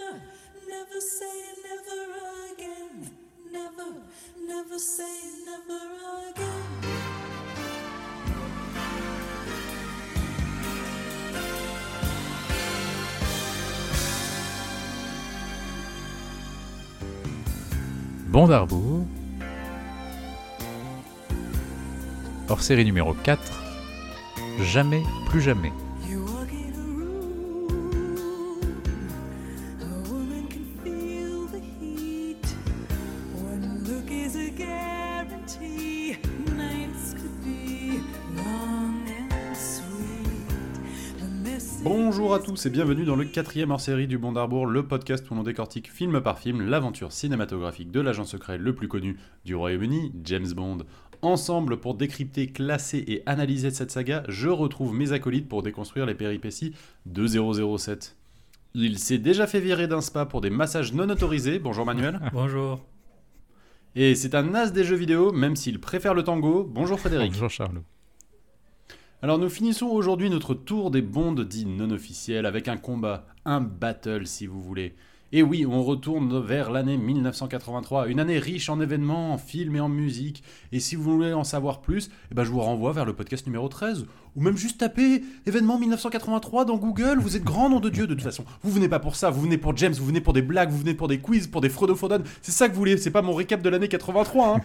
Never, say never again. Never, never say never again. Bon d'Arbour. Hors série numéro 4. Jamais, plus jamais. Tous et bienvenue dans le quatrième hors-série du Bon d'Arbour, le podcast où l'on décortique film par film l'aventure cinématographique de l'agent secret le plus connu du Royaume-Uni, James Bond. Ensemble, pour décrypter, classer et analyser cette saga, je retrouve mes acolytes pour déconstruire les péripéties de 007. Il s'est déjà fait virer d'un spa pour des massages non autorisés, bonjour Manuel. Bonjour. Et c'est un as des jeux vidéo, même s'il préfère le tango, bonjour Frédéric. Bonjour Charlot. Alors nous finissons aujourd'hui notre tour des bondes dits non officiels avec un combat, un battle si vous voulez. Et oui, on retourne vers l'année 1983, une année riche en événements, en films et en musique. Et si vous voulez en savoir plus, eh ben je vous renvoie vers le podcast numéro 13, ou même juste taper événements 1983 dans Google, vous êtes grand nom de Dieu de toute façon. Vous venez pas pour ça, vous venez pour James, vous venez pour des blagues, vous venez pour des quiz, pour des fraudophones, c'est ça que vous voulez, c'est pas mon récap de l'année 83 hein.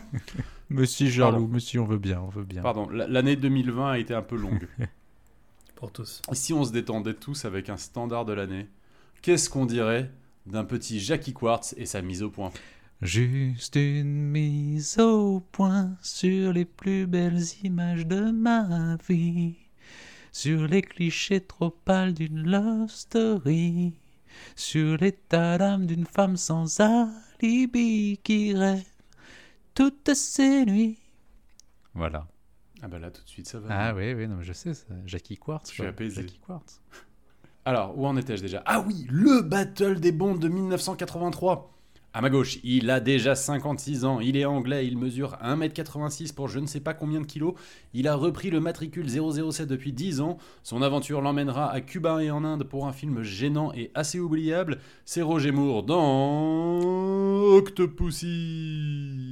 Monsieur Charlot, monsieur, on veut bien, on veut bien. Pardon, l'année 2020 a été un peu longue. Pour tous. Et si on se détendait tous avec un standard de l'année, qu'est-ce qu'on dirait d'un petit Jackie Quartz et sa mise au point Juste une mise au point sur les plus belles images de ma vie, sur les clichés trop pâles d'une love story, sur l'état d'âme d'une femme sans alibi qui rêve toutes ces nuits. Voilà. Ah bah là tout de suite ça va. Ah oui, oui, non, mais je sais, ça. Jackie Quartz. Je suis apaisé. Jackie Quartz. Alors, où en étais-je déjà? Ah oui, le Battle des Bonds de 1983 à ma gauche, il a déjà 56 ans, il est anglais, il mesure 1m86 pour je ne sais pas combien de kilos, il a repris le matricule 007 depuis 10 ans, son aventure l'emmènera à Cuba et en Inde pour un film gênant et assez oubliable, c'est Roger Moore dans Octopussy.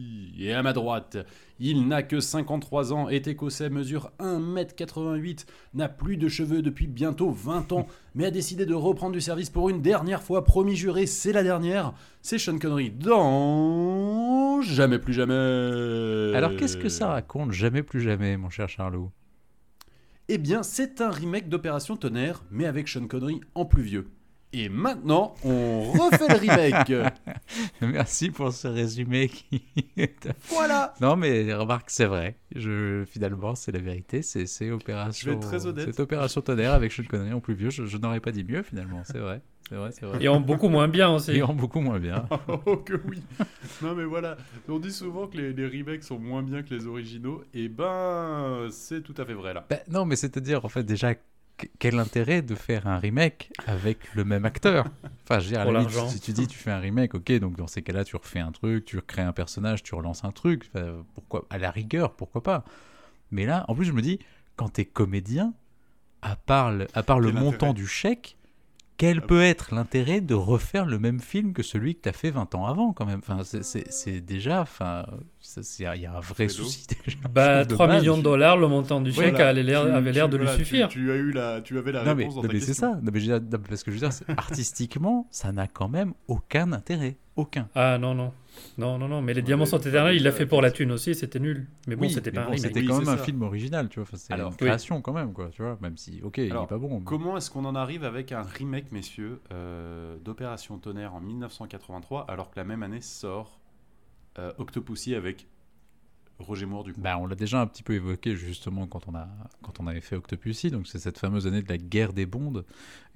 Et à ma droite, il n'a que 53 ans, est écossais, mesure 1m88, n'a plus de cheveux depuis bientôt 20 ans, mais a décidé de reprendre du service pour une dernière fois, promis juré, c'est la dernière. C'est Sean Connery dans Jamais plus jamais. Alors qu'est-ce que ça raconte Jamais plus jamais, mon cher Charlot? Eh bien, c'est un remake d'Opération Tonnerre, mais avec Sean Connery en plus vieux. Et maintenant, on refait le remake. Merci pour ce résumé qui. Voilà. non, mais remarque, c'est vrai. Je, finalement, c'est la vérité. C'est, c'est opération. Je vais être très honnête. C'est opération tonnerre avec Sean Connery en plus vieux. Je, je n'aurais pas dit mieux finalement. C'est vrai. C'est vrai, c'est vrai. Et en beaucoup moins bien aussi. Et en beaucoup moins bien. Oh que oui Non mais voilà, on dit souvent que les, les remakes sont moins bien que les originaux, et ben c'est tout à fait vrai là. Ben, non, mais c'est-à-dire, en fait, déjà, quel intérêt de faire un remake avec le même acteur? Enfin, je veux dire, à Pour la limite, l'argent. si tu dis tu fais un remake, ok, donc dans ces cas-là, tu refais un truc, tu recrées un personnage, tu relances un truc, enfin, pourquoi À la rigueur, pourquoi pas? Mais là, en plus, je me dis, quand t'es comédien, à part le, à part le montant du chèque, quel peut être l'intérêt de refaire le même film que celui que t'as fait 20 ans avant, quand même? Enfin, c'est- c'est déjà, enfin, il y a un vrai Fredo. souci déjà. Bah, de 3 base. millions de dollars, le montant du chèque Voilà. avait l'air Tu- avait l'air tu- de lui voilà, tu- suffire. Tu, as eu la, tu avais la Non mais, réponse dans ta mais c'est ça. Non, mais je non, parce que je veux dire, artistiquement, ça n'a quand même aucun intérêt. Aucun. Ah non, non. Non, non, non. Mais les diamants sont éternels, il l'a fait pour la thune aussi, c'était nul. Mais bon, Oui, c'était pas bon. C'était Oui, quand même un ça. film original, tu vois. Enfin, c'est oui. création quand même, quoi. Tu vois, même si, ok, il Alors, est pas bon. mais- Comment est-ce qu'on en arrive avec un remake, messieurs, euh, d'Opération Tonnerre en 1983, alors que la même année sort euh, Octopussy avec Roger Moore du coup. Bah, on l'a déjà un petit peu évoqué justement quand on a quand on avait fait Octopussy, donc c'est cette fameuse année de la guerre des bondes.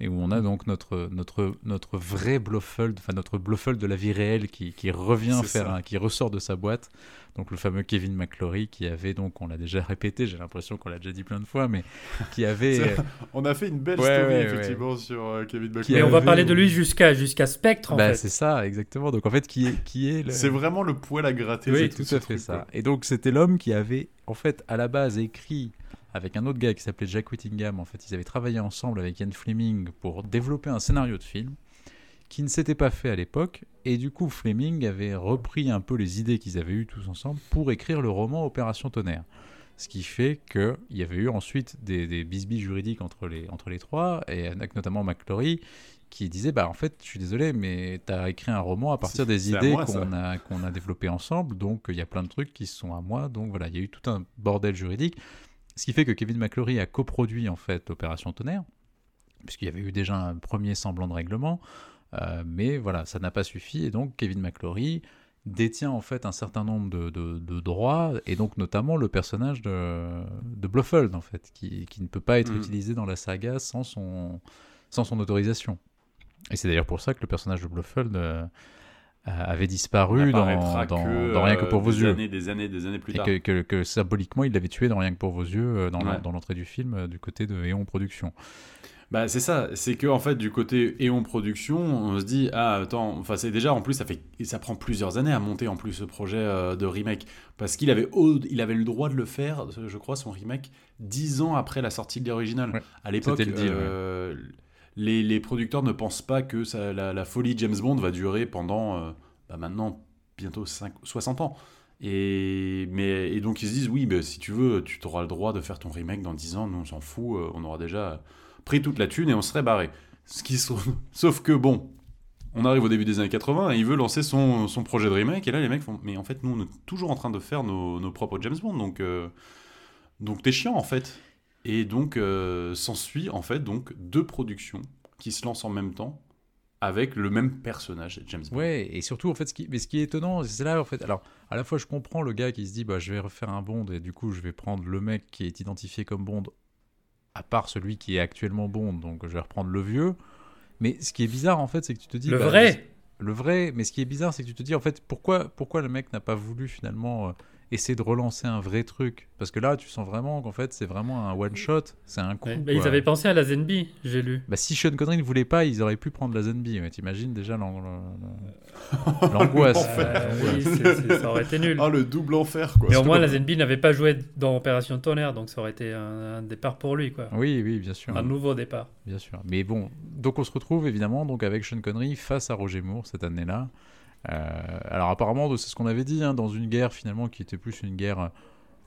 Et où on a donc notre notre notre vrai Blofeld, enfin notre Blofeld de la vie réelle qui, qui revient faire un, qui ressort de sa boîte, donc le fameux Kevin McClory qui avait donc on l'a déjà répété, j'ai l'impression qu'on l'a déjà dit plein de fois, mais qui avait On a fait une belle Ouais, story ouais, effectivement sur euh, Kevin McClory. Mais on va parler de lui jusqu'à jusqu'à Spectre en bah, fait. c'est ça exactement, donc en fait qui est qui est le... C'est vraiment le poil à gratter. Oui, tout ce à fait truc, ça. quoi. Et donc c'était l'homme qui avait en fait à la base écrit avec un autre gars qui s'appelait Jack Whittingham. En fait, ils avaient travaillé ensemble avec Ian Fleming pour développer un scénario de film qui ne s'était pas fait à l'époque. Et du coup, Fleming avait repris un peu les idées qu'ils avaient eues tous ensemble pour écrire le roman Opération Tonnerre. Ce qui fait qu'il y avait eu ensuite des, des bisbilles juridiques entre les, entre les trois, et notamment McClory, qui disait bah en fait je suis désolé mais tu as écrit un roman à partir des idées qu'on a qu'on a développées ensemble. Donc il y a plein de trucs qui sont à moi. Donc voilà il y a eu tout un bordel juridique. Ce qui fait que Kevin McClory a coproduit en fait Opération Tonnerre puisqu'il y avait eu déjà un premier semblant de règlement euh, mais voilà ça n'a pas suffi et donc Kevin McClory détient en fait un certain nombre de, de- de droits et donc notamment le personnage de, de Blofeld en fait qui, qui ne peut pas être Mhm. utilisé dans la saga sans son sans son autorisation et c'est d'ailleurs pour ça que le personnage de Blofeld euh, avait disparu dans, dans, que, dans Rien que euh, pour vos des yeux. Années, des années, des années plus Et tard. que, que- que symboliquement, il l'avait tué dans Rien que pour vos yeux, euh, dans, Ouais. l'entrée du film, euh, du côté de Eon Productions. Bah c'est ça, c'est que en fait du côté Eon Production, on se dit ah attends, enfin c'est déjà en plus ça fait ça prend plusieurs années à monter en plus ce projet euh, de remake parce qu'il avait il avait le droit de le faire, je crois son remake dix ans après la sortie de l'original. Ouais, à l'époque, le euh, les, les producteurs ne pensent pas que ça, la, la folie James Bond va durer pendant euh, bah, maintenant bientôt 5, 60 ans. Et, mais, et donc ils se disent oui, bah, si tu veux, tu auras le droit de faire ton remake dans 10 ans, nous on s'en fout, on aura déjà pris toute la thune et on serait barré. Ce qui, sauf que bon, on arrive au début des années 80 et il veut lancer son, son projet de remake et là les mecs font mais en fait nous on est toujours en train de faire nos, nos propres James Bond donc euh, donc t'es chiant en fait et donc euh, s'ensuit en fait donc deux productions qui se lancent en même temps avec le même personnage James Bond. Ouais, et surtout, en fait, ce qui, mais ce qui est étonnant, c'est là, en fait, alors, à la fois, je comprends le gars qui se dit, bah, je vais refaire un Bond, et du coup, je vais prendre le mec qui est identifié comme Bond, à part celui qui est actuellement Bond, donc je vais reprendre le vieux. Mais ce qui est bizarre, en fait, c'est que tu te dis... Le bah, vrai le vrai, mais ce qui est bizarre, c'est que tu te dis en fait pourquoi, pourquoi le mec n'a pas voulu finalement euh, essayer de relancer un vrai truc Parce que là, tu sens vraiment qu'en fait, c'est vraiment un one shot, c'est un coup. Ouais, bah, ils avaient pensé à la Zenby, j'ai lu. Bah, si Sean Connery ne voulait pas, ils auraient pu prendre la Zenby. Ouais, T'imagines déjà l'an- l'an- l'angoisse. Euh, oui, ça aurait été nul. Ah le double enfer quoi. Mais au moins, la Zenby n'avait pas joué dans Opération Tonnerre, donc ça aurait été un, un départ pour lui, quoi. Oui, oui, bien sûr. Un nouveau départ. Bien sûr. Mais bon, donc on se retrouve évidemment donc avec Sean Connery face à Roger Moore cette année-là. Euh, alors apparemment, c'est ce qu'on avait dit, hein, dans une guerre finalement qui était plus une guerre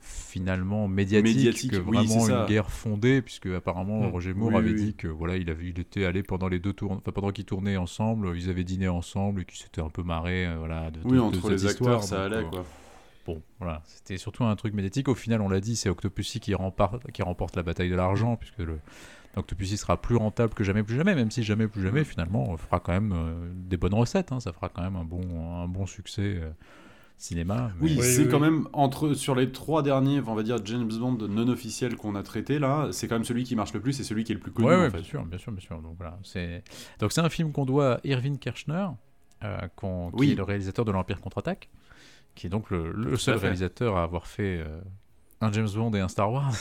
finalement médiatique, Médiatique, que vraiment une guerre fondée, puisque apparemment Mm. Roger Moore Oui, avait oui, dit que voilà, il avait, il était allé pendant les deux tours, enfin pendant qu'ils tournaient ensemble, ils avaient dîné ensemble et qu'ils s'étaient un peu marrés, euh, voilà, de, Oui de- de entre cette les histoire, acteurs ça donc, allait euh, quoi. Bon, voilà, c'était surtout un truc médiatique. Au final, on l'a dit, c'est Octopussy qui remporte, qui remporte la bataille de l'argent, puisque le Octopussy sera plus rentable que jamais plus jamais, même si jamais plus jamais, finalement, on fera quand même euh, des bonnes recettes. hein. ça fera quand même un bon, un bon succès euh, cinéma. mais- Oui, Oui, c'est oui, quand oui. même entre sur les trois derniers, on va dire James Bond non officiels qu'on a traités là, c'est quand même celui qui marche le plus et celui qui est le plus connu ouais, fait. bien sûr, bien sûr, bien sûr. Donc voilà, c'est donc c'est un film qu'on doit à Irving Kershner, euh, qui Oui. est le réalisateur de l'Empire contre-attaque, qui est donc le, seul réalisateur à avoir fait euh, un James Bond et un Star Wars.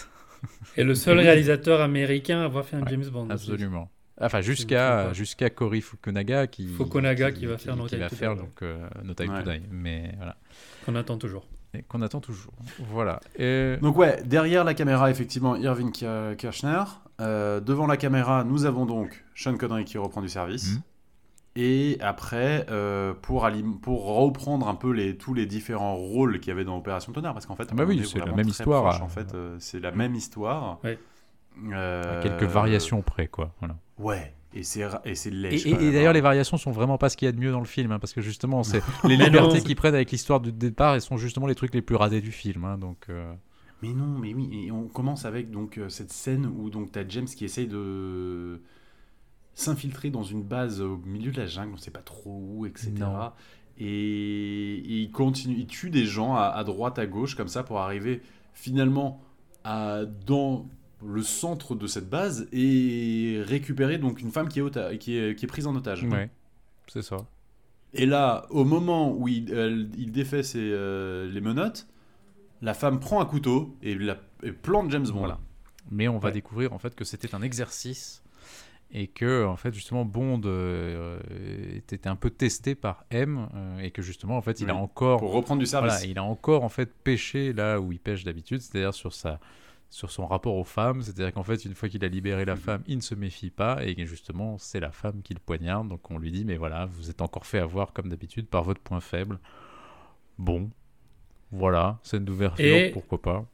Et le seul réalisateur américain à avoir fait un Ouais, James Bond. aussi. Absolument. Enfin, jusqu'à jusqu'à Cory Fukunaga qui Fukunaga qui va faire No qui va faire Die. donc euh, No Time Ouais. to Die. mais voilà Qu'on attend toujours. et qu'on attend toujours. Voilà. Et... Donc ouais, derrière la caméra effectivement Irving Ki- Kirchner, Euh, devant la caméra nous avons donc Sean Connery qui reprend du service. Mhm. Et après, euh, pour, pour reprendre un peu les, tous les différents rôles qu'il y avait dans Opération Tonnerre, parce qu'en fait, Bah oui, c'est la même histoire, proche, à- en fait, euh, c'est la même histoire. Ouais. Euh, à quelques variations près, quoi. Voilà. Ouais, et c'est et Et, lèche. et- et même, d'ailleurs, hein. les variations sont vraiment pas ce qu'il y a de mieux dans le film, hein, parce que justement, c'est les libertés qu'ils prennent avec l'histoire du départ, elles sont justement les trucs les plus radés du film. hein, donc, euh, Mais non, mais oui, et on commence avec donc euh, cette scène où donc t'as James qui essaye de s'infiltrer dans une base au milieu de la jungle, on sait pas trop où, etc. Non. Et, et il continue, il tue des gens à, à droite, à gauche, comme ça, pour arriver finalement à, dans le centre de cette base et récupérer donc une femme qui est, ota- qui est, qui est prise en otage. ouais, c'est ça. Et là, au moment où il, défait ses, euh, les menottes, la femme prend un couteau et, la, et plante James Bond. Voilà. Mais on va Ouais. découvrir en fait que c'était un exercice et que en fait justement Bond euh, était un peu testé par M euh, et que justement en fait il a encore Pour reprendre du service. Voilà, il a encore en fait pêché là où il pêche d'habitude, c'est-à-dire sur sa sur son rapport aux femmes, c'est-à-dire qu'en fait, une fois qu'il a libéré la femme, il ne se méfie pas, et justement, c'est la femme qui le poignarde, donc on lui dit, mais voilà, vous êtes encore fait avoir, comme d'habitude, par votre point faible. Bon, voilà, scène d'ouverture, Et- pourquoi pas.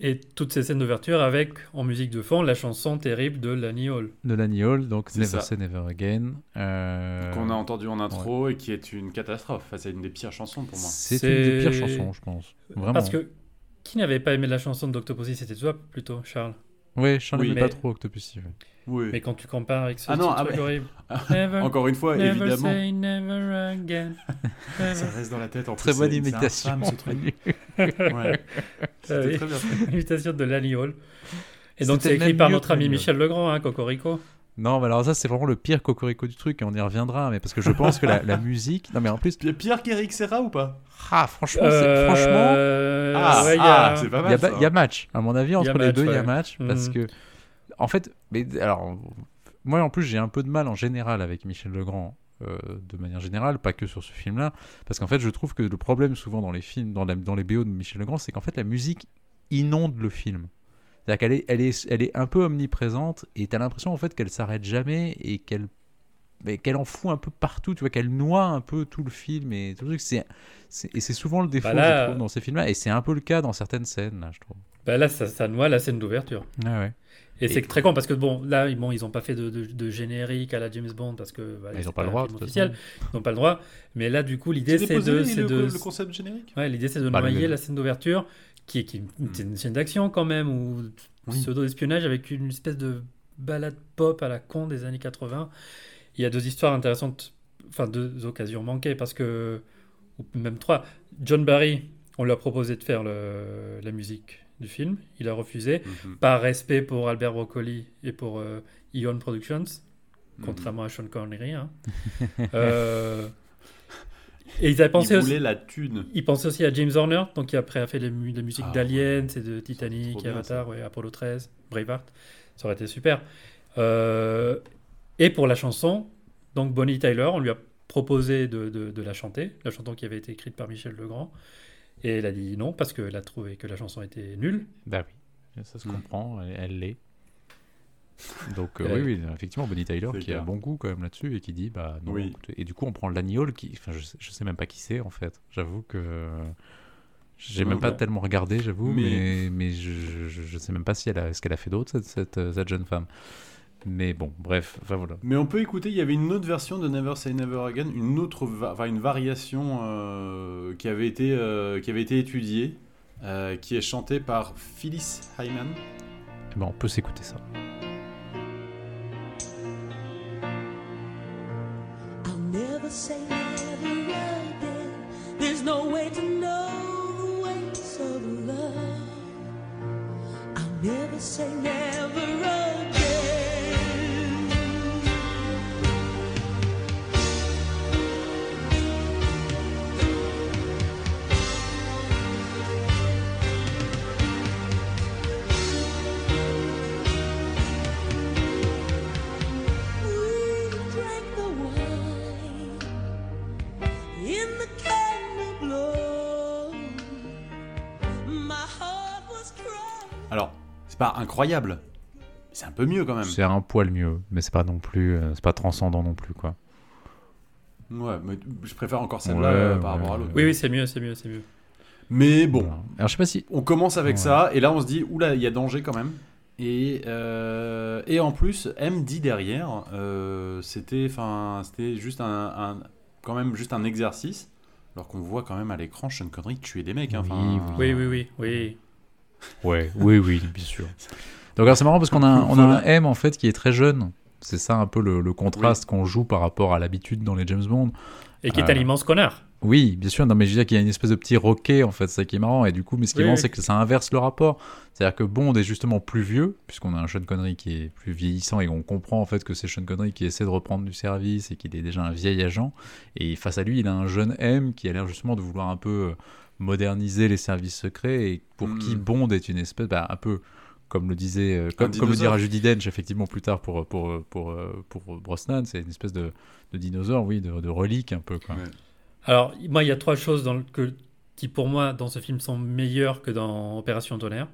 Et toutes ces scènes d'ouverture avec, en musique de fond, la chanson terrible de Lani Hall. De Lani Hall, donc Never ça. Say Never Again. euh, Qu'on a entendu en intro et qui est une catastrophe. Enfin, c'est une des pires chansons pour moi. C'est C'est- une des pires chansons, je pense. Vraiment. Parce que qui n'avait pas aimé la chanson d'Octopussy C'était toi plutôt, Charles? Oui, je Oui, mais- pas trop Octopussy. ouais. Oui. Mais quand tu compares avec ce Ah non, ah truc mais- horrible. Never, Encore une fois, never évidemment. say never again. Never. Ça reste dans la tête en Très plus, bonne imitation. infâme, ce truc. Ouais. Ah C'était oui. très bien fait. Imitation de Lani Hall. Et donc c'est écrit par notre ami. Michel Legrand, hein, Cocorico. Non, mais alors ça, c'est vraiment le pire cocorico du truc, et on y reviendra. Mais parce que je pense que la, la musique. Non, mais en plus. Pierre qu'Eric Serra ou pas? Ah, franchement, c'est- franchement. Euh, Ah, ouais, il y ah, a- c'est pas Il y, mal. il y a match. À mon avis, entre les match, deux, il y a match. Parce Mhm. que. En fait, mais, alors, moi, en plus, j'ai un peu de mal en général avec Michel Legrand. euh, de manière générale, pas que sur ce film-là, parce qu'en fait, je trouve que le problème souvent dans les films, dans, la- dans les BO de Michel Legrand, c'est qu'en fait, la musique inonde le film. C'est-à-dire qu'elle est, elle est, elle est un peu omniprésente et tu as l'impression en fait qu'elle s'arrête jamais et qu'elle mais qu'elle en fout un peu partout, tu vois, qu'elle noie un peu tout le film et tout le truc. C'est, c'est- et c'est souvent le défaut Bah là- je trouve, dans ces films-là et c'est un peu le cas dans certaines scènes, là, je trouve. Bah là, ça, ça noie la scène d'ouverture. Ah ouais. Et, Et- c'est très con parce que bon, là, ils- bon, ils n'ont pas fait de, de- de générique à la James Bond parce que bah, Ils c'est n'ont pas le un droit, officiel. Ils n'ont pas le droit. Mais là, du coup, l'idée C'est c'est déposé, de, le, c'est de, le concept générique? Ouais, l'idée c'est de Bah, noyer le- la scène d'ouverture, qui est, qui est une, scène d'action quand même ou Oui. pseudo espionnage avec une espèce de balade pop à la con des années 80. Il y a deux histoires intéressantes, enfin deux occasions manquées parce que ou même trois. John Barry, on lui a proposé de faire le- la musique du film, il a refusé Mhm. par respect pour Albert Broccoli et pour euh, Eon Productions, Mhm. contrairement à Sean Connery. hein. Euh, et ils avaient pensé Il aussi, voulait la thune. ils pensaient aussi à James Horner, donc qui après a fait les, mu- la musique Ah, d'Alien, c'est de Titanic, bien, Avatar, ouais, Apollo 13, Braveheart. Ça aurait été super. Euh, et pour la chanson, donc Bonnie Tyler, on lui a proposé de, de- de la chanter, la chanson qui avait été écrite par Michel Legrand. Et elle a dit non parce qu'elle a trouvé que la chanson était nulle. Bah oui, ça se Mm. comprend, elle l'est. Donc euh, oui, oui, effectivement, Bonnie Tyler qui clair. a bon goût quand même là-dessus et qui dit bah non. Oui. Et du coup, on prend Hall qui, enfin, je, sais, je sais même pas qui c'est en fait. J'avoue que j'ai même pas tellement regardé, j'avoue, Mais- mais mais, je, je, je sais même pas si elle a ce qu'elle a fait d'autre cette, cette, euh, cette jeune femme. Mais bon, bref, enfin voilà. Mais on peut écouter, il y avait une autre version de Never Say Never Again, une autre, enfin une variation euh, qui, avait été, euh, qui avait été étudiée, euh, qui est chantée par Phyllis Hyman. Eh ben, on peut s'écouter ça. Say never again. There's no way to know the ways of love. I'll never say never c'est pas incroyable, c'est un peu mieux quand même. C'est un poil mieux, mais c'est pas non plus, euh, c'est pas transcendant non plus quoi. Ouais, mais je préfère encore celle-là Ouais, euh, par ouais, rapport à l'autre. Oui, oui, c'est mieux, c'est mieux, c'est mieux. Mais bon. Alors je sais pas si on commence avec Ouais. ça, et là on se dit, oula, il y a danger quand même. Et, euh, et en plus, M dit derrière, euh, c'était, enfin, c'était juste un, un- quand même juste un exercice, alors qu'on voit quand même à l'écran Sean Connery tuer des mecs. hein, Oui, Oui, oui, oui, oui. Ouais, oui, oui, bien sûr. Donc alors c'est marrant parce qu'on a, un- on a un Voilà. M en fait qui est très jeune. C'est ça un peu le, le contraste qu'on joue par rapport à l'habitude dans les James Bond. Et qui est Euh, un immense connard. Oui, bien sûr. Non, mais je veux dire qu'il y a une espèce de petit roquet en fait, c'est ça qui est marrant. Et du coup, mais ce qui est marrant, oui. c'est que ça inverse le rapport. C'est-à-dire que Bond est justement plus vieux, puisqu'on a un Sean Connery qui est plus vieillissant et on comprend en fait que c'est Sean Connery qui essaie de reprendre du service et qu'il est déjà un vieil agent. Et face à lui, il a un jeune M qui a l'air justement de vouloir un peu euh, moderniser les services secrets et pour qui Bond est une espèce, bah, un peu comme le disait, euh, comme, comme le dira Judy Dench effectivement plus tard pour pour pour pour, pour Brosnan, c'est une espèce de, de dinosaure, oui, de, de relique un peu quoi. Ouais. Alors, moi, il y a trois choses dans le- que, qui, pour moi, dans ce film, sont meilleures que dans Opération Tonnerre.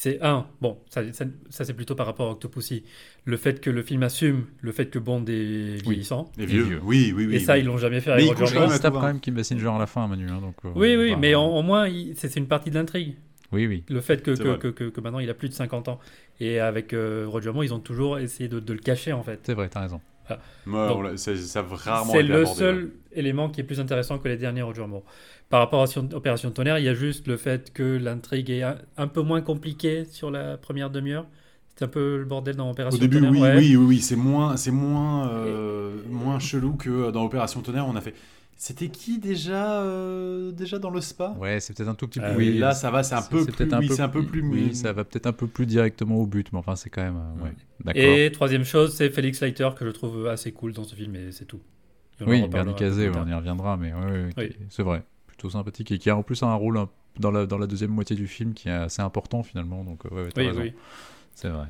C'est un, bon, ça, ça, ça, c'est plutôt par rapport à Octopussy, le fait que le film assume le fait que Bond est vieillissant. Les vieux. vieux. Oui, oui, oui. et ça, oui. ils l'ont jamais fait Mais avec il Roger Moore. tape tout, quand hein. même Kim Basinger à la fin, Manu. hein, donc, euh, Oui, oui, bah, mais en- au moins, c'est une partie de l'intrigue. Oui, oui. Le fait que, que, que, que- que maintenant il a plus de 50 ans. Et avec euh, Roger Moore, ils ont toujours essayé de, de le cacher en fait. C'est vrai, t'as raison. Ouais, Donc, ça, ça a rarement C'est été le abordé, seul. Élément qui est plus intéressant que les derniers Roger Moore. Par rapport à Opération Tonnerre, il y a juste le fait que l'intrigue est un, un peu moins compliquée sur la première demi-heure. C'est un peu le bordel dans Opération Au début, Tonnerre. oui, ouais. oui, oui, oui, c'est moins, c'est moins, euh, moins chelou que dans Opération Tonnerre. On a fait. C'était qui déjà, euh, déjà dans le spa? Ouais, c'est peut-être un tout petit peu. Oui, oui, là, ça va, c'est un peu plus. peut-être oui, c'est un peu plus. Oui, ça va peut-être un peu plus directement au but, mais enfin, c'est quand même. euh, ouais. D'accord. Et troisième chose, c'est Félix Leiter que je trouve assez cool dans ce film, et c'est tout. On Oui, tard. on y reviendra, mais Oui. c'est vrai. Plutôt sympathique et qui a en plus un rôle dans la, dans la deuxième moitié du film qui est assez important finalement. Donc, ouais, Oui, raison. oui. C'est vrai.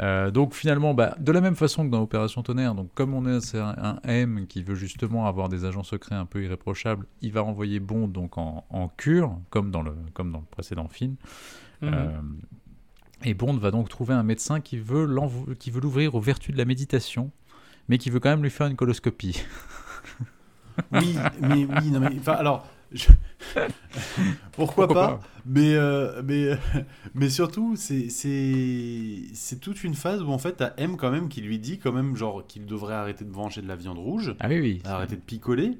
Euh, donc finalement, bah, de la même façon que dans Opération Tonnerre, donc comme on est un, M qui veut justement avoir des agents secrets un peu irréprochables, il va envoyer Bond donc en, en cure, comme dans le comme dans le précédent film. Mhm. Euh, et Bond va donc trouver un médecin qui veut l'ouvrir aux vertus de la méditation, mais qui veut quand même lui faire une coloscopie. Oui, mais oui, non, mais enfin, alors, je- pourquoi, Pourquoi pas, Mais, euh, mais, mais surtout, c'est toute une phase où en fait, t'as M quand même qui lui dit quand même genre qu'il devrait arrêter de manger de la viande rouge, Ah oui, oui. arrêter de picoler.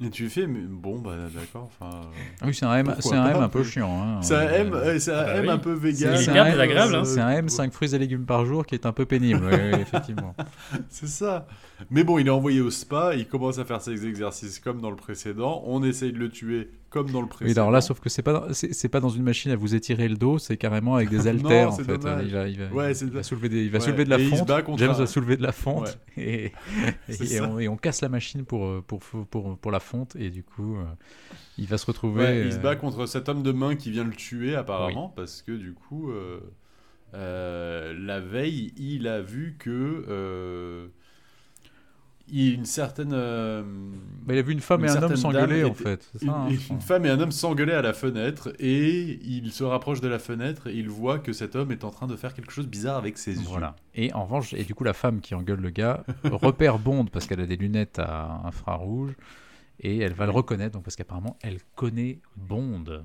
Et tu fais, mais bon, bah d'accord. Ah oui, c'est un M, c'est un M un peu chiant. hein. C'est un M, Euh, euh, c'est un bah M oui. un peu vegan. c'est un M, désagréable, hein. C'est un M 5 fruits et légumes par jour qui est un peu pénible, oui, effectivement. C'est ça. Mais bon, il est envoyé au spa, il commence à faire ses exercices comme dans le précédent. On essaye de le tuer comme dans le précédent. Oui, alors là, sauf que c'est pas, c'est pas dans une machine à vous étirer le dos, c'est carrément avec des haltères en fait. dommage. Il va, il va, Ouais, il c'est- va soulever, des, il va Ouais, soulever de la et fonte. James un- va soulever de la fonte et, et, on, et on casse la machine pour, euh, pour, pour, pour, la fonte et du coup, euh, il va se retrouver. Il se euh, bat contre cet homme de main qui vient le tuer apparemment parce que du coup euh, euh, la veille il a vu que euh, il une certaine euh, bah, il a vu une femme une et un homme s'engueuler en fait. une, hein, une femme et un homme s'engueulaient à la fenêtre et il se rapproche de la fenêtre et il voit que cet homme est en train de faire quelque chose de bizarre avec ses yeux. Voilà. Et en revanche, et du coup, la femme qui engueule le gars repère Bond parce qu'elle a des lunettes à infrarouge et elle va le reconnaître donc parce qu'apparemment elle connaît Bond.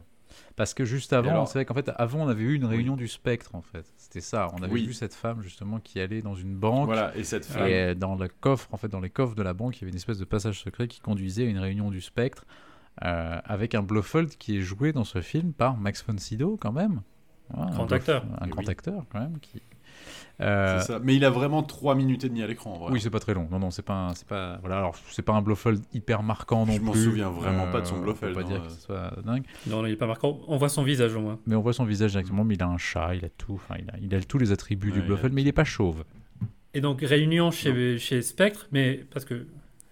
Parce que juste avant, alors- c'est vrai qu'en fait, avant on avait eu une réunion du spectre en fait. C'était ça. On avait Oui. vu cette femme justement qui allait dans une banque. Voilà, et cette femme Et dans le coffre, en fait, dans les coffres de la banque, il y avait une espèce de passage secret qui conduisait à une réunion du spectre euh, avec un Blofeld qui est joué dans ce film par Max von Sydow quand même. Un Grand acteur. Un Eh grand oui. acteur quand même. Qui... Euh, ça. Mais il a vraiment 3 minutes et demie à l'écran en vrai. oui, c'est pas très long. Non, non, c'est pas, un- c'est pas, voilà. Alors, c'est pas un Blofeld hyper marquant non Je m'en plus. souviens vraiment pas de son on peut Blofeld, Pas hein, dire euh. que ce soit dingue. Non, non, il est pas marquant. On voit son visage au moins. Mais on voit son visage directement. Mais il a un chat, il a tout. Enfin, il a, il a tous les attributs Ouais, du a Blofeld, mais il est pas chauve. Et donc, réunion chez, chez Spectre, mais parce que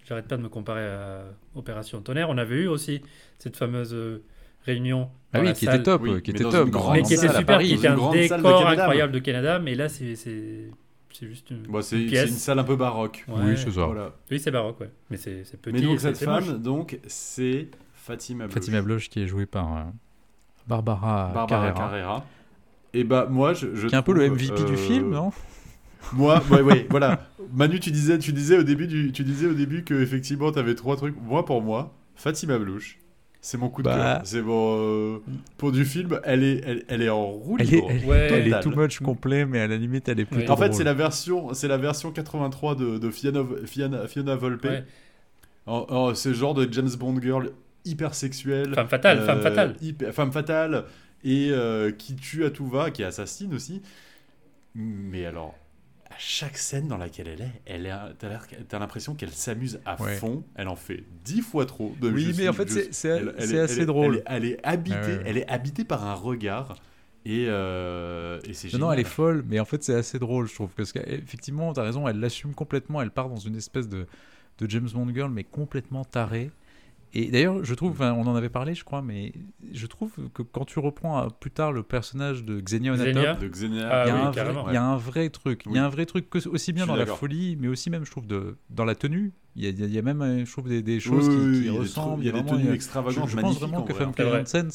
j'arrête pas de me comparer à Opération Tonnerre, on avait eu aussi cette fameuse euh, réunion. Ah oui, qui salle, était top, oui, qui était top. Mais qui était super, Paris, qui était un de décor incroyable de Canada, mais là, c'est c'est- juste une, Bon, c'est une c'est pièce. une salle un peu baroque. Ouais. Oui, c'est ça. Voilà. Oui, c'est baroque, ouais. Mais c'est petit. Mais donc cette femme, moche. donc c'est Fatima Bloch. Fatima Bloch qui est jouée par euh, Barbara, Barbara Carrera, Carrera. Et bah moi je, je qui est un peu le MVP euh, du film, non? Moi, ouais, ouais, voilà. Manu, tu disais, tu disais au début du, tu disais au début que effectivement t'avais trois trucs. Moi, pour moi, Fatima Blouch, c'est mon coup de Bah. cœur. C'est mon euh, pour du film. Elle est, elle, elle est en roue Elle est, libre. elle, Ouais. elle est too much complet, mais à la limite, elle est Oui. plutôt En fait, c'est la version, c'est la version 83 de, de Fiona, Fiona, Fiona Volpe. Ouais. En- en- ce genre de James Bond girl hyper sexuelle. Femme fatale, euh, femme fatale. hyper- femme fatale et euh, qui tue à tout va, qui assassine aussi. Mais alors, à chaque scène dans laquelle elle est, elle est, t'as l'impression qu'elle s'amuse à Ouais. fond. Elle en fait dix fois trop. De Oui, mais en fait, c'est- assez drôle. Elle est, habitée, elle est habitée par un regard. Et, euh, et c'est non, elle est folle, mais en fait, c'est assez drôle, je trouve. Parce qu'effectivement, t'as raison, elle l'assume complètement. Elle part dans une espèce de, de James Bond girl, mais complètement tarée. Et d'ailleurs, je trouve, on en avait parlé, je crois, mais je trouve que quand tu reprends plus tard le personnage de Xenia Xenia. Ah il y, a oui, un vrai, carrément. il y a un vrai truc. Il y a un vrai truc que, aussi bien dans la folie, mais aussi même, je trouve, de, dans la tenue. Il y, a, il y a même, euh, je trouve, des, des choses Oui, qui, ressemblent. il y a des tenues extravagantes, je, pense vraiment en que vrai. Janssen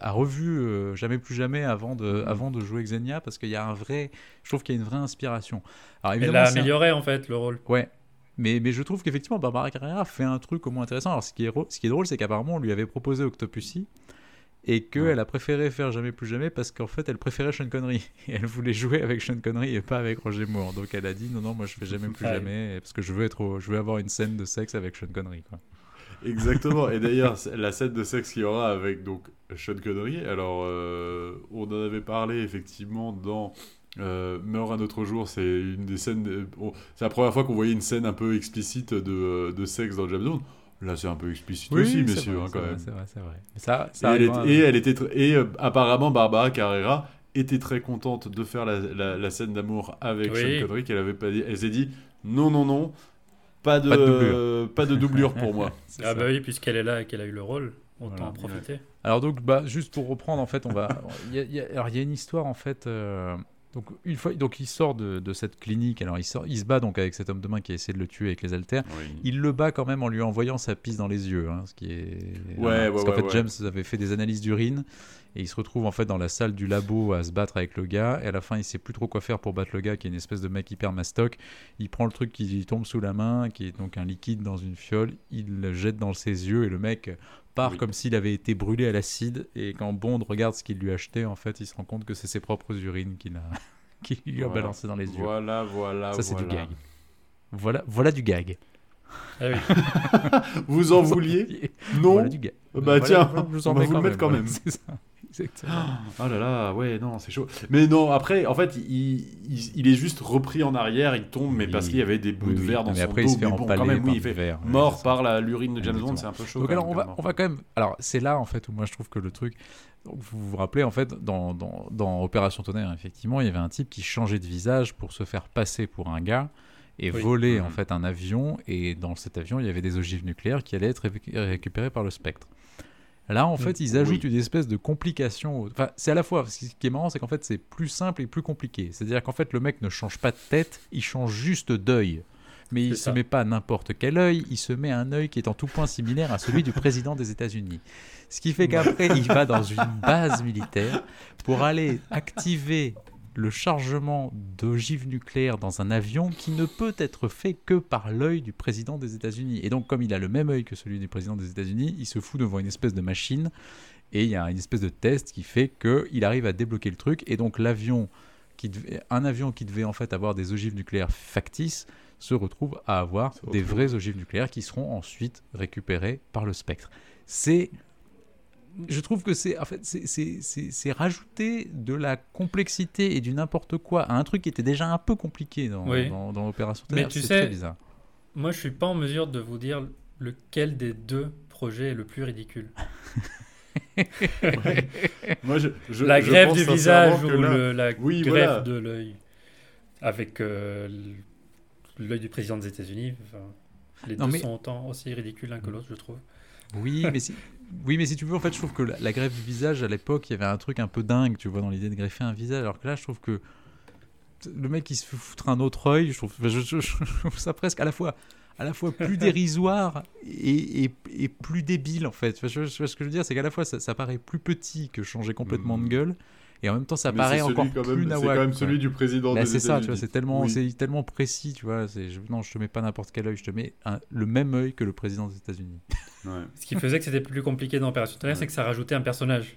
a revu euh, Jamais plus jamais avant de, Mhm. avant de jouer Xenia parce qu'il y a un vrai, je trouve qu'il y a une vraie inspiration. Alors Elle a un- amélioré en fait le rôle. Ouais. Mais, mais je trouve qu'effectivement, Barbara Carrera fait un truc au moins intéressant. Alors, ce qui est, ce qui est drôle, c'est qu'apparemment, on lui avait proposé Octopussy et qu'elle Ouais. a préféré faire Jamais plus jamais parce qu'en fait, elle préférait Sean Connery. Et elle voulait jouer avec Sean Connery et pas avec Roger Moore. Donc, elle a dit non, non, moi, je fais Jamais plus Ouais. jamais parce que je veux, être au- je veux avoir une scène de sexe avec Sean Connery. Quoi. Exactement. Et d'ailleurs, la scène de sexe qu'il y aura avec donc Sean Connery. Alors, euh, on en avait parlé effectivement dans euh, Meurt un autre jour. C'est une des scènes. de- bon, c'est la première fois qu'on voyait une scène un peu explicite de, de sexe dans James Bond. Là, c'est un peu explicite aussi, messieurs, vrai, hein, quand vrai, même. C'est vrai, c'est vrai. Mais ça, Et elle, arrivera- est- et elle était et euh, apparemment Barbara Carrera était très contente de faire la, la- la scène d'amour avec Oui. Sean Connery qu'elle avait pas dit. Elle s'est dit non non non pas de Pas de doublure. euh, pas de doublure pour moi. Ah ça. bah oui, puisqu'elle est là et qu'elle a eu le rôle, autant Voilà. en profiter. Alors donc, bah, juste pour reprendre, en fait, on va. y y il y a une histoire en fait. euh, Donc une fois, donc il sort de, de cette clinique. Alors il sort, il se bat donc avec cet homme de main qui a essayé de le tuer avec les haltères. Il le bat quand même en lui envoyant sa pisse dans les yeux, hein, ce qui est. Ouais, parce ouais, qu'en fait. James avait fait des analyses d'urine et il se retrouve en fait dans la salle du labo à se battre avec le gars. Et à la fin, il sait plus trop quoi faire pour battre le gars, qui est une espèce de mec hyper mastoc. Il prend le truc qui lui tombe sous la main, qui est donc un liquide dans une fiole. Il le jette dans ses yeux et le mec part Oui. comme s'il avait été brûlé à l'acide. Et quand Bond regarde ce qu'il lui a acheté, en fait, il se rend compte que c'est ses propres urines qu'il a, qu'il lui a Voilà. balancé dans les yeux. Voilà voilà. Ça, c'est du gag. Voilà, voilà du gag. Ah oui. Vous en vouliez? Non? Voilà du gag. Bah Voilà, tiens, je vous en mets vous le mettre quand voilà, même. Exactement. Oh là là, ouais, non, c'est chaud. Mais non, après, en fait, il, il, il est juste repris en arrière, il tombe, mais Oui. parce qu'il y avait des bouts Oui, de oui. verre dans Non, mais son après, dos. il se fait mais bon, empaler quand même, par oui, il fait verre. Oui, mort par la l'urine de James Bond, c'est un peu chaud. Donc alors même, on va, on va quand même. Alors c'est là en fait où moi je trouve que le truc. donc, vous vous rappelez en fait dans, dans, dans Opération Tonnerre effectivement il y avait un type qui changeait de visage pour se faire passer pour un gars et Oui. voler Mhm. en fait un avion et dans cet avion il y avait des ogives nucléaires qui allaient être récu- récupérées par le spectre. Là en fait ils Oui. ajoutent une espèce de complication. Enfin c'est à la fois ce qui est marrant c'est qu'en fait c'est plus simple et plus compliqué. C'est-à-dire qu'en fait le mec ne change pas de tête il change juste d'œil. Mais il C'est se met pas n'importe quel œil, il se met un œil qui est en tout point similaire à celui du président des États-Unis. Ce qui fait qu'après, il va dans une base militaire pour aller activer le chargement d'ogives nucléaires dans un avion qui ne peut être fait que par l'œil du président des États-Unis. Et donc, comme il a le même œil que celui du président des États-Unis, il se fout devant une espèce de machine et il y a une espèce de test qui fait qu'il arrive à débloquer le truc. Et donc, l'avion, qui devait- un avion qui devait en fait avoir des ogives nucléaires factices se retrouve à avoir des vraies ogives nucléaires qui seront ensuite récupérées par le spectre. C'est je trouve que c'est en fait c'est- c'est c'est- c'est rajouter de la complexité et du n'importe quoi à un truc qui était déjà un peu compliqué dans, Oui. dans, dans l'opération Mais tu sais- très bizarre. Moi, je suis pas en mesure de vous dire lequel des deux projets est le plus ridicule. Moi, je, je- la je grève pense du visage ou là- le- la Oui, greffe voilà. de l'œil avec euh, l'œil du président des États-Unis. enfin, les Non, deux mais- sont autant aussi ridicules l'un que l'autre, je trouve. Oui, mais si, oui, mais si tu veux, en fait, je trouve que la, la greffe du visage, à l'époque, il y avait un truc un peu dingue, tu vois, dans l'idée de greffer un visage, alors que là, je trouve que le mec qui se fait foutre un autre œil, je trouve, je, je- je trouve ça presque à la fois, à la fois plus dérisoire et, et- et plus débile, en fait. Je- je- ce que je veux dire, c'est qu'à la fois, ça, ça paraît plus petit que changer complètement de Mhm. gueule, et en même temps, ça Mais paraît encore quand plus même, C'est nawak. quand même celui du président Bah, des c'est ça, tu vois, États-Unis. c'est tellement, Oui. c'est tellement précis, tu vois. C'est, je- non, je te mets pas n'importe quel œil, je te mets un- le même œil que le président des États-Unis. Ouais. Ce qui faisait que c'était plus compliqué dans Opération Tonnerre, Ouais. c'est que ça rajoutait un personnage.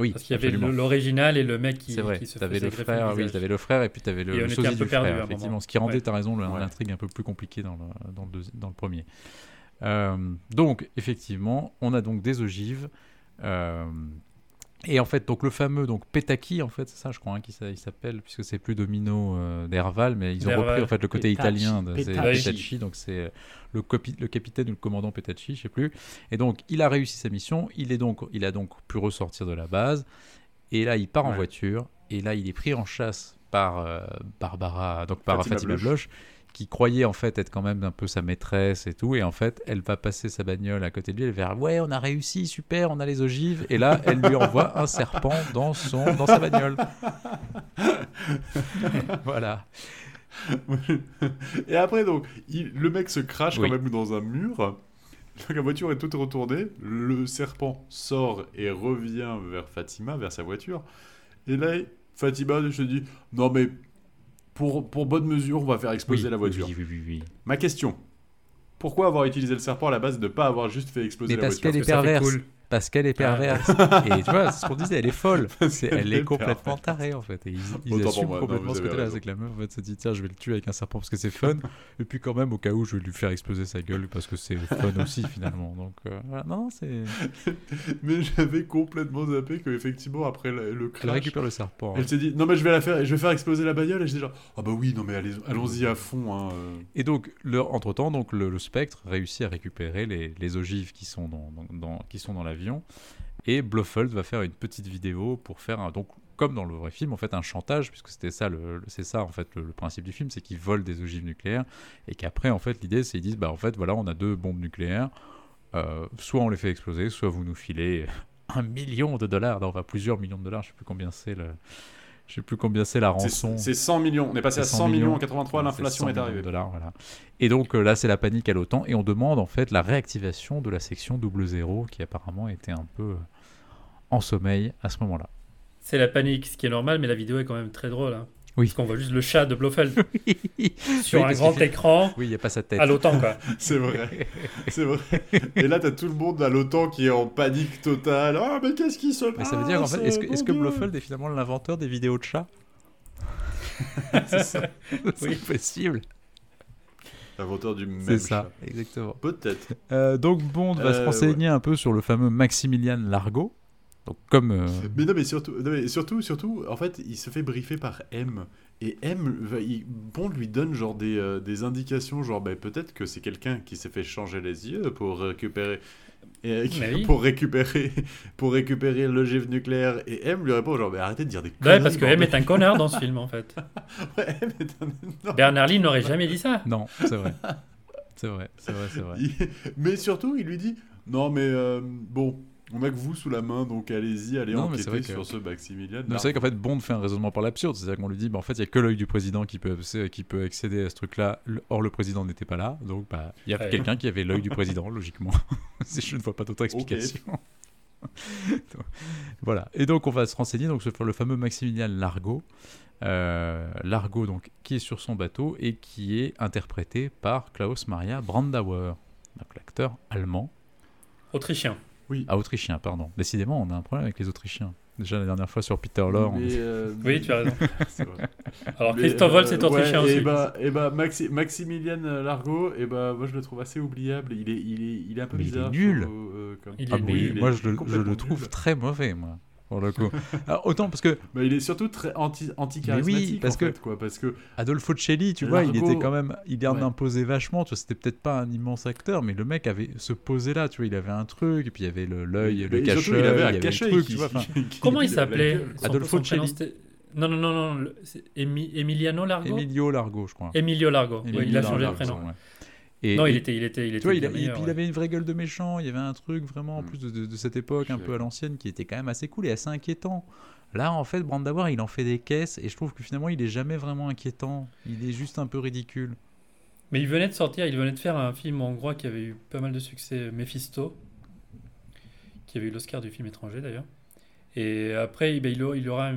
Oui, Parce qu'il y avait l'original et le mec qui, C'est vrai, qui se t'avais faisait le frère, oui, t'avais le frère et puis t'avais le, le sosie du frère, effectivement. Ce qui rendait, Ouais. t'as raison, l'intrigue un peu plus compliquée dans le, dans le, deuxi- dans le premier. Euh, donc, effectivement, on a donc des ogives. euh, et en fait, donc le fameux donc Petaki, en fait, c'est ça, je crois, hein, il s'appelle, puisque c'est plus Domino euh, d'Herval, mais ils ont repris en fait le côté Petacci. italien de Petacci. Donc c'est euh, le, le capitaine ou le commandant Petacci, je sais plus. Et donc, il a réussi sa mission. Il est donc, il a donc pu ressortir de la base. Et là, il part en voiture. Et là, il est pris en chasse par euh, Barbara, donc par Fatima Fatima, Bloch. Bloch, qui croyait en fait être quand même un peu sa maîtresse et tout. Et en fait, elle va passer sa bagnole à côté de lui. Elle va dire ouais, on a réussi, super, on a les ogives. Et là, elle lui envoie un serpent dans son, dans sa bagnole. voilà. Et après, donc, il- le mec se crache Oui. quand même dans un mur. Donc, la voiture est toute retournée. Le serpent sort et revient vers Fatima, vers sa voiture. Et là, Fatima se dit Non, mais pour, pour bonne mesure, on va faire exploser Oui, la voiture. Oui, oui, oui, oui. Ma question pourquoi avoir utilisé le serpent à la base et de pas avoir juste fait exploser Mais la parce voiture qu'elle est que ça fait perverse. cool. Parce qu'elle est perverse. et tu vois, c'est ce qu'on disait, elle est folle. Elle est est complètement perverse. tarée en fait. Et ils, ils Autant assument moi, non, complètement vous ce côté-là. C'est que la meuf en fait, se dit tiens, je vais le tuer avec un serpent parce que c'est fun. et puis quand même, au cas où, je vais lui faire exploser sa gueule parce que c'est fun aussi finalement. Donc euh, voilà. non, non, c'est. Mais j'avais complètement zappé qu'effectivement, après le, le Elle crash, récupère le serpent. hein. elle s'est dit Non, mais je vais la faire, je vais faire exploser la bagnole. Et je dis genre Ah bah oui, non, mais allons-y à fond. Hein. euh. Et donc, le- entre-temps, donc, le, le spectre réussit à récupérer les, les ogives qui sont dans, dans- dans- qui sont dans Et Blofeld va faire une petite vidéo pour faire, un, donc, comme dans le vrai film, en fait, un chantage, puisque c'était ça, le, c'est ça, en fait, le, principe du film, c'est qu'ils volent des ogives nucléaires. Et qu'après, en fait, l'idée, c'est qu'ils disent, bah, en fait, voilà, on a deux bombes nucléaires. Euh, soit on les fait exploser, soit vous nous filez un million de dollars, non, enfin plusieurs millions de dollars, je sais plus combien c'est le, je sais plus combien c'est la rançon. C'est c'est 100 millions. On est passé à C'est 100 millions en 83, Ouais, l'inflation est 100 millions arrivée. de dollars, voilà. Et donc euh, là, c'est la panique à l'OTAN et on demande en fait la réactivation de la section double zéro qui apparemment était un peu euh, en sommeil à ce moment-là. C'est la panique, ce qui est normal, mais la vidéo est quand même très drôle. hein. Oui. Parce qu'on voit juste le chat de Blofeld sur Oui, un grand fait- écran Oui, il n'y a pas sa tête. à l'OTAN, quoi. C'est vrai. C'est vrai. Et là, t'as tout le monde à l'OTAN qui est en panique totale. Ah, mais qu'est-ce qui se passe Mais ça veut dire en fait, est-ce que, Dieu Blofeld est finalement l'inventeur des vidéos de chats C'est ça. C'est possible. L'inventeur du même C'est ça, chat. exactement. Peut-être. Euh, donc Bond va se Euh, renseigner un peu sur le fameux Maximilian Largo. Donc comme euh, Mais non, mais surtout, non, mais surtout, surtout, en fait, il se fait briefer par M. Et M, il- Bond lui donne genre des, euh, des indications, genre ben, peut-être que c'est quelqu'un qui s'est fait changer les yeux pour récupérer. et- oui. pour récupérer pour récupérer l'ogive nucléaire et M lui répond genre mais arrêtez de dire des Ouais, conneries parce que M est un connard dans ce film, en fait. Ouais, M est un Bernard Lee n'aurait jamais dit ça. non, c'est vrai. C'est vrai, c'est vrai, c'est vrai. Il- mais surtout il lui dit non mais euh, bon on a que vous sous la main donc allez-y allez Non, mais c'est enquêter vrai que- sur ce Maximilien Non, c'est vrai qu'en fait, Bond fait un raisonnement par l'absurde. C'est-à-dire qu'on lui dit, bah, en fait, il n'y a que l'œil du président qui peut, qui peut accéder à ce truc-là. Or, le président n'était pas là. Donc, bah, il y a Ouais. quelqu'un qui avait l'œil du président, logiquement. Si je ne vois pas d'autre explication. Donc, voilà. Et donc, on va se renseigner donc, sur le fameux Maximilien Largo. Euh, Largo, donc, qui est sur son bateau et qui est interprété par Klaus Maria Brandauer, donc l'acteur allemand. Autrichien. Ah, autrichien, pardon. Décidément, on a un problème avec les Autrichiens. Déjà la dernière fois sur Peter Lorre, euh, Oui, tu as raison. c'est vrai. Alors, Christophe Waltz euh, est autrichien ouais, aussi. Et bah, et bah Maxi- Maximilien Largo, et bah moi je le trouve assez oubliable. Il est, il est, il est un peu Mais il est bizarre. nul. sur, euh, comme- Il Ah oui, moi je le, je complètement le trouve nul. très mauvais, moi, pour le coup. Alors, autant parce que Bah, il est surtout très anti, anti charismatique parce en que- fait, quoi, parce que Adolfo Celli, tu vois, il était quand même, il en Ouais. imposait vachement. Tu vois, c'était peut-être pas un immense acteur, mais le mec avait se posé là, tu vois, il avait un truc, et puis il y avait le- l'œil, le cacheur, il avait un tu vois. enfin, qui- Comment il s'appelait Adolfo Celli. Non, non, non, non. Emiliano Largo Emilio Largo, je crois. Emilio Largo. Oui, Emilio il a changé de prénom. ouais. Et, non, il était, il était, il était. Tu vois, il, a- bien et meilleur, puis il ouais. avait une vraie gueule de méchant, il y avait un truc vraiment en Mm. plus de, de- de cette époque, un peu à l'ancienne, qui était quand même assez cool et assez inquiétant. Là, en fait, Brandauer, il en fait des caisses et je trouve que finalement, il est jamais vraiment inquiétant. Il est juste un peu ridicule. Mais il venait de sortir, il venait de faire un film hongrois qui avait eu pas mal de succès, Mephisto, qui avait eu l'Oscar du film étranger d'ailleurs. Et après, ben, il, aura, il aura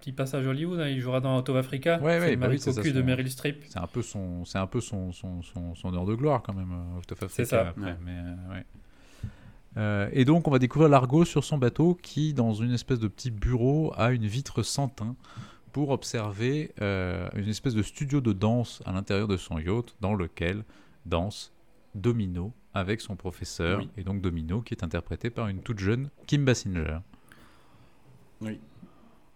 petit passage à Hollywood, hein, il jouera dans Out of Africa, Ouais, c'est ouais, le bah oui, de Meryl Streep. C'est un peu son, c'est un peu son, son, son, son heure de gloire quand même. euh, Out of Africa, C'est ça. après, Ouais. mais, euh, ouais. Euh, et donc, on va découvrir Largo sur son bateau qui, dans une espèce de petit bureau, a une vitre sans teint pour observer euh, une espèce de studio de danse à l'intérieur de son yacht dans lequel danse Domino avec son professeur. Oui. Et donc, Domino qui est interprété par une toute jeune Kim Basinger.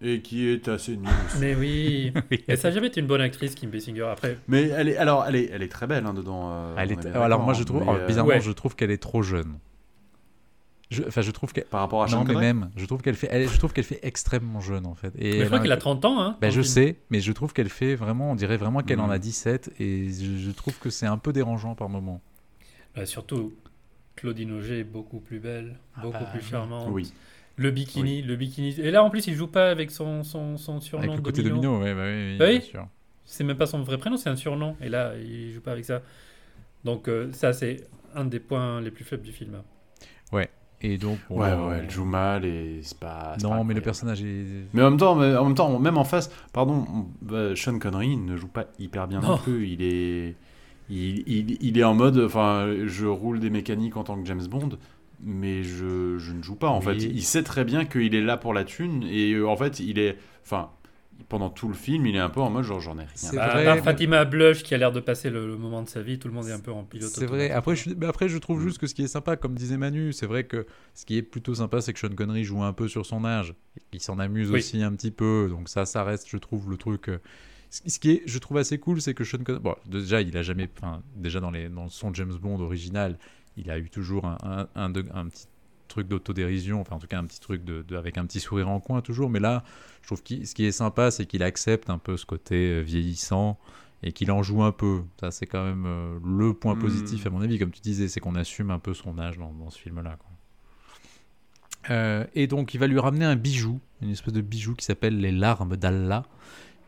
Et qui est assez nul. aussi. Mais oui, et ça n'a jamais été une bonne actrice, Kim Basinger. Après, Mais elle est, alors, elle est, elle est très belle hein, dedans. euh, Elle est- alors, moi, je trouve, mais, oh, euh, bizarrement, Ouais. je trouve qu'elle est trop jeune. Je- Enfin, je trouve qu'elle. Par rapport à Non, mais même, je trouve qu'elle fait, elle, je trouve qu'elle fait extrêmement jeune en fait. Et mais je crois qu'elle a 30 ans. Hein, Ben, je film. sais, mais je trouve qu'elle fait vraiment, on dirait vraiment qu'elle en a Mhm. 17 et je, je trouve que c'est un peu dérangeant par moment. Bah, surtout, Claudine Auger est beaucoup plus belle, Ah beaucoup bah, plus oui. charmante. Oui. Le bikini, le bikini. Et là, en plus, il joue pas avec son, son, son surnom Avec le côté domino, ouais, bah oui, oui, Oui. bien sûr. c'est même pas son vrai prénom, c'est un surnom. Et là, il joue pas avec ça. Donc euh, ça, c'est un des points les plus faibles du film. Et donc, on- Ouais, ouais, elle joue mal et c'est pas. c'est pas Non, mais le personnage est. Mais en même temps, mais en même temps, même en face, pardon, on- bah, Sean Connery ne joue pas hyper bien non, Non. plus. Il est, il, il, il est en mode, enfin, je roule des mécaniques en tant que James Bond, mais je, je ne joue pas en Oui. fait. Il sait très bien qu'il est là pour la thune et euh, en fait, il est, enfin, pendant tout le film, il est un peu en mode genre j'en ai rien. C'est Bah, à vrai, mais- Fatima Blush qui a l'air de passer le, le moment de sa vie, tout le monde est un peu en pilote. C'est vrai. Après je, mais après, je trouve Mm. juste que ce qui est sympa, comme disait Manu, c'est vrai que ce qui est plutôt sympa, c'est que Sean Connery joue un peu sur son âge. Il s'en amuse Oui. aussi un petit peu. Donc ça, ça reste, je trouve, le truc. euh, Ce ce qui est, je trouve assez cool, c'est que Sean Connery. Bon, déjà, il a jamais. Enfin, déjà dans, les, dans son James Bond original, il a eu toujours un, un, un de- un petit truc d'autodérision, enfin en tout cas un petit truc de, de- avec un petit sourire en coin toujours. Mais là, je trouve que ce qui est sympa, c'est qu'il accepte un peu ce côté euh, vieillissant et qu'il en joue un peu. Ça, c'est quand même euh, le point Mm. positif, à mon avis, comme tu disais, c'est qu'on assume un peu son âge dans, dans ce film-là. Euh, et donc, il va lui ramener un bijou, une espèce de bijou qui s'appelle les larmes d'Allah,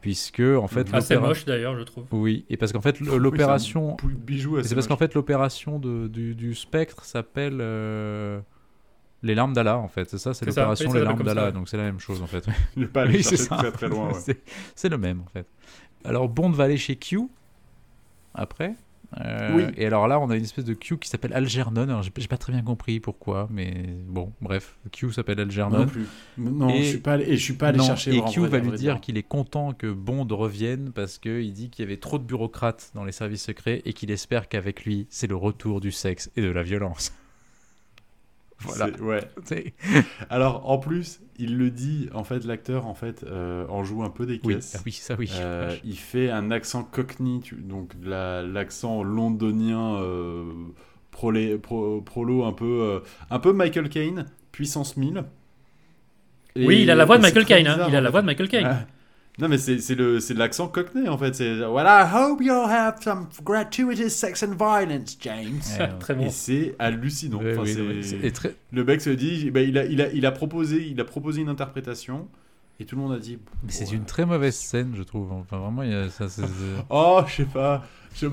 puisque en fait. Assez l'opéra- moche d'ailleurs, je trouve. Oui, et parce qu'en fait, Oui, c'est un l'opération, assez c'est parce qu'en fait, l'opération de- du, du spectre s'appelle euh, les larmes d'Allah, en fait. C'est ça, c'est l'opération oui, les larmes d'Allah. Donc c'est la même chose, en fait. Il est pas allé Oui, c'est chercher ça. très très loin. ouais. C'est- c'est le même en fait. Alors Bond va aller chez Q après. Euh, Oui. Et alors là, on a une espèce de Q qui s'appelle Algernon. Alors j'ai pas très bien compris pourquoi, mais bon, bref, Q s'appelle Non Algernon. plus. Non, Et- je suis pas allé, et je suis pas allé Non, chercher. et Q vrai, va lui dire qu'il est content que Bond revienne parce qu'il dit qu'il y avait trop de bureaucrates dans les services secrets et qu'il espère qu'avec lui, c'est le retour du sexe et de la violence. Voilà. Ouais. Alors en plus, il le dit, en fait, l'acteur en fait euh, en joue un peu des Oui, caisses. ah oui, ça oui. Euh, il fait un accent cockney, donc la- l'accent londonien euh, prolé- pro- prolo un peu, un peu Michael Caine, puissance 1000. Et- Oui, il a la voix de Michael Caine. hein. Il a la voix de Michael Caine. Ah. Non mais c'est c'est le c'est de l'accent cockney en fait. C'est well I hope you'll have some gratuitous sex and violence, James. Ouais, Très bon. Et c'est hallucinant. Ouais, Enfin, oui, c'est- non, mais c'est- et très- Le mec se dit, bah, il, a, il, a, il, a proposé, il a proposé une interprétation et tout le monde a dit. mais c'est ouais. une très mauvaise scène, je trouve. Enfin, vraiment, il y a ça. Oh, je sais pas. Je,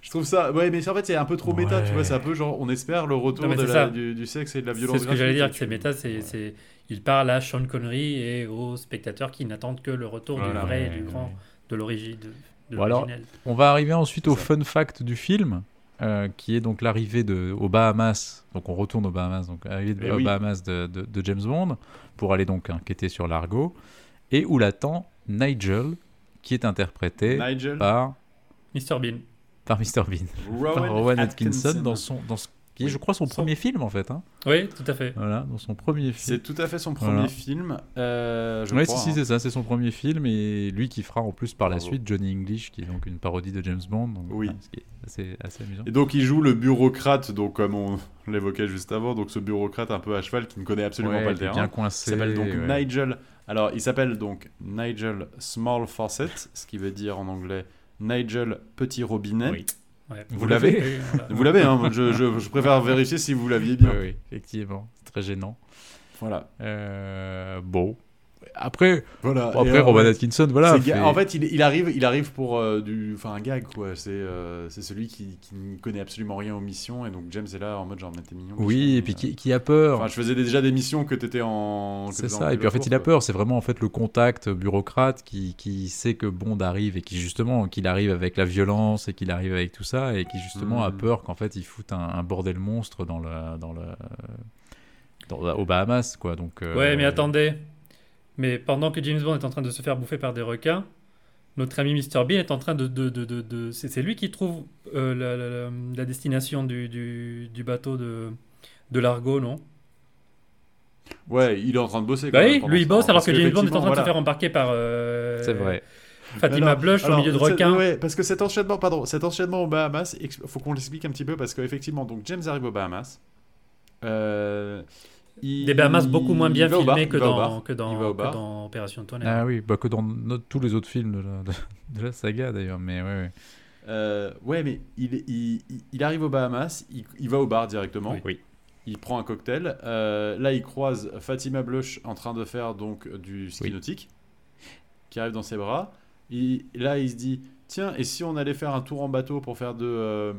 je trouve ça. Ouais, mais en fait, c'est un peu trop méta, tu vois. C'est un peu genre, on espère le retour de la- du, du sexe et de la violence. C'est ce que j'allais dire, que c'est méta, c'est, Ouais. c'est- il parle à Sean Connery et aux spectateurs qui n'attendent que le retour Voilà. du vrai, Ouais, du ouais. grand, de l'origine, de, de Bon, alors. On va arriver ensuite au fun fact du film, euh, qui est donc l'arrivée aux Bahamas. Donc on retourne aux Bahamas, donc l'arrivée de- Eh aux oui. Bahamas de, de- de James Bond pour aller donc enquêter sur l'argot et où l'attend Nigel, qui est interprété Nigel. par Mr Bean. par Mr Bean, Rowan, par Rowan Atkinson, Atkinson. dans son dans ce qui est, je crois, son Son- premier film en fait. hein. Oui, tout à fait. Voilà, dans son premier film. C'est tout à fait son premier Voilà. film. euh, je Ouais, crois, si, si, hein. c'est ça, c'est son premier film et lui qui fera en plus par la suite Johnny English, qui est donc une parodie de James Bond. donc, Oui. voilà, ce qui est assez, assez amusant. Et donc il joue le bureaucrate, donc comme on l'évoquait juste avant, donc ce bureaucrate un peu à cheval qui ne connaît absolument Ouais, pas le il terrain. bien Il coincé. s'appelle donc ouais. Nigel. Alors, il s'appelle donc Nigel Small Faucet, ce qui veut dire en anglais Nigel Petit Robinet. Oui. Ouais. Vous l'avez. Vous l'avez, hein, je, je- je préfère vérifier si vous l'aviez bien. Oui, oui, effectivement. C'est très gênant. Voilà. Euh, bon. Après, voilà. bon, après Rowan Atkinson, voilà. fait- En fait, il, il arrive, il arrive pour euh, du, enfin un gag quoi. C'est, euh, c'est celui qui, qui ne connaît absolument rien aux missions et donc James est là en mode genre mais t'es mignon. oui, et puis euh, qui, qui a peur. Enfin, je faisais déjà des missions que t'étais en. c'est ça. Et puis en fait, il a peur. C'est vraiment en fait le contact bureaucrate qui, qui sait que Bond arrive et qui justement qu'il arrive avec la violence et qu'il arrive avec tout ça et qui justement a Mm. peur qu'en fait il foute un, un bordel monstre dans le dans le dans, aux Bahamas quoi. Donc euh, Ouais, mais attendez. Mais pendant que James Bond est en train de se faire bouffer par des requins, notre ami Mr Bean est en train de... de, de, de, de- C'est c'est lui qui trouve euh, la, la- la- la destination du, du, du bateau de, de l'Argo, non? Ouais, il est en train de bosser. quand Bah même oui, lui il bosse alors que James Bond est en train de se faire embarquer par euh, c'est vrai. Fatima Alors- Blush au milieu de requins. Ouais, parce que cet enchaînement, pardon, cet enchaînement aux Bahamas, faut qu'on l'explique un petit peu parce qu'effectivement, donc James arrive aux Bahamas. Euh, il- Des Bahamas beaucoup moins bien filmés que dans, que dans, que Opération Tonnerre. Ah oui, bah que dans tous les autres films de la, de, de la saga d'ailleurs, mais ouais, ouais. Euh, ouais, mais il, il, il- il arrive aux Bahamas, il, il va au bar directement. Oui. Oui. Il prend un cocktail. Euh, là, il croise Fatima Blush en train de faire donc du ski Oui. nautique, qui arrive dans ses bras. il- là, il se dit tiens, et si on allait faire un tour en bateau pour faire de, euh,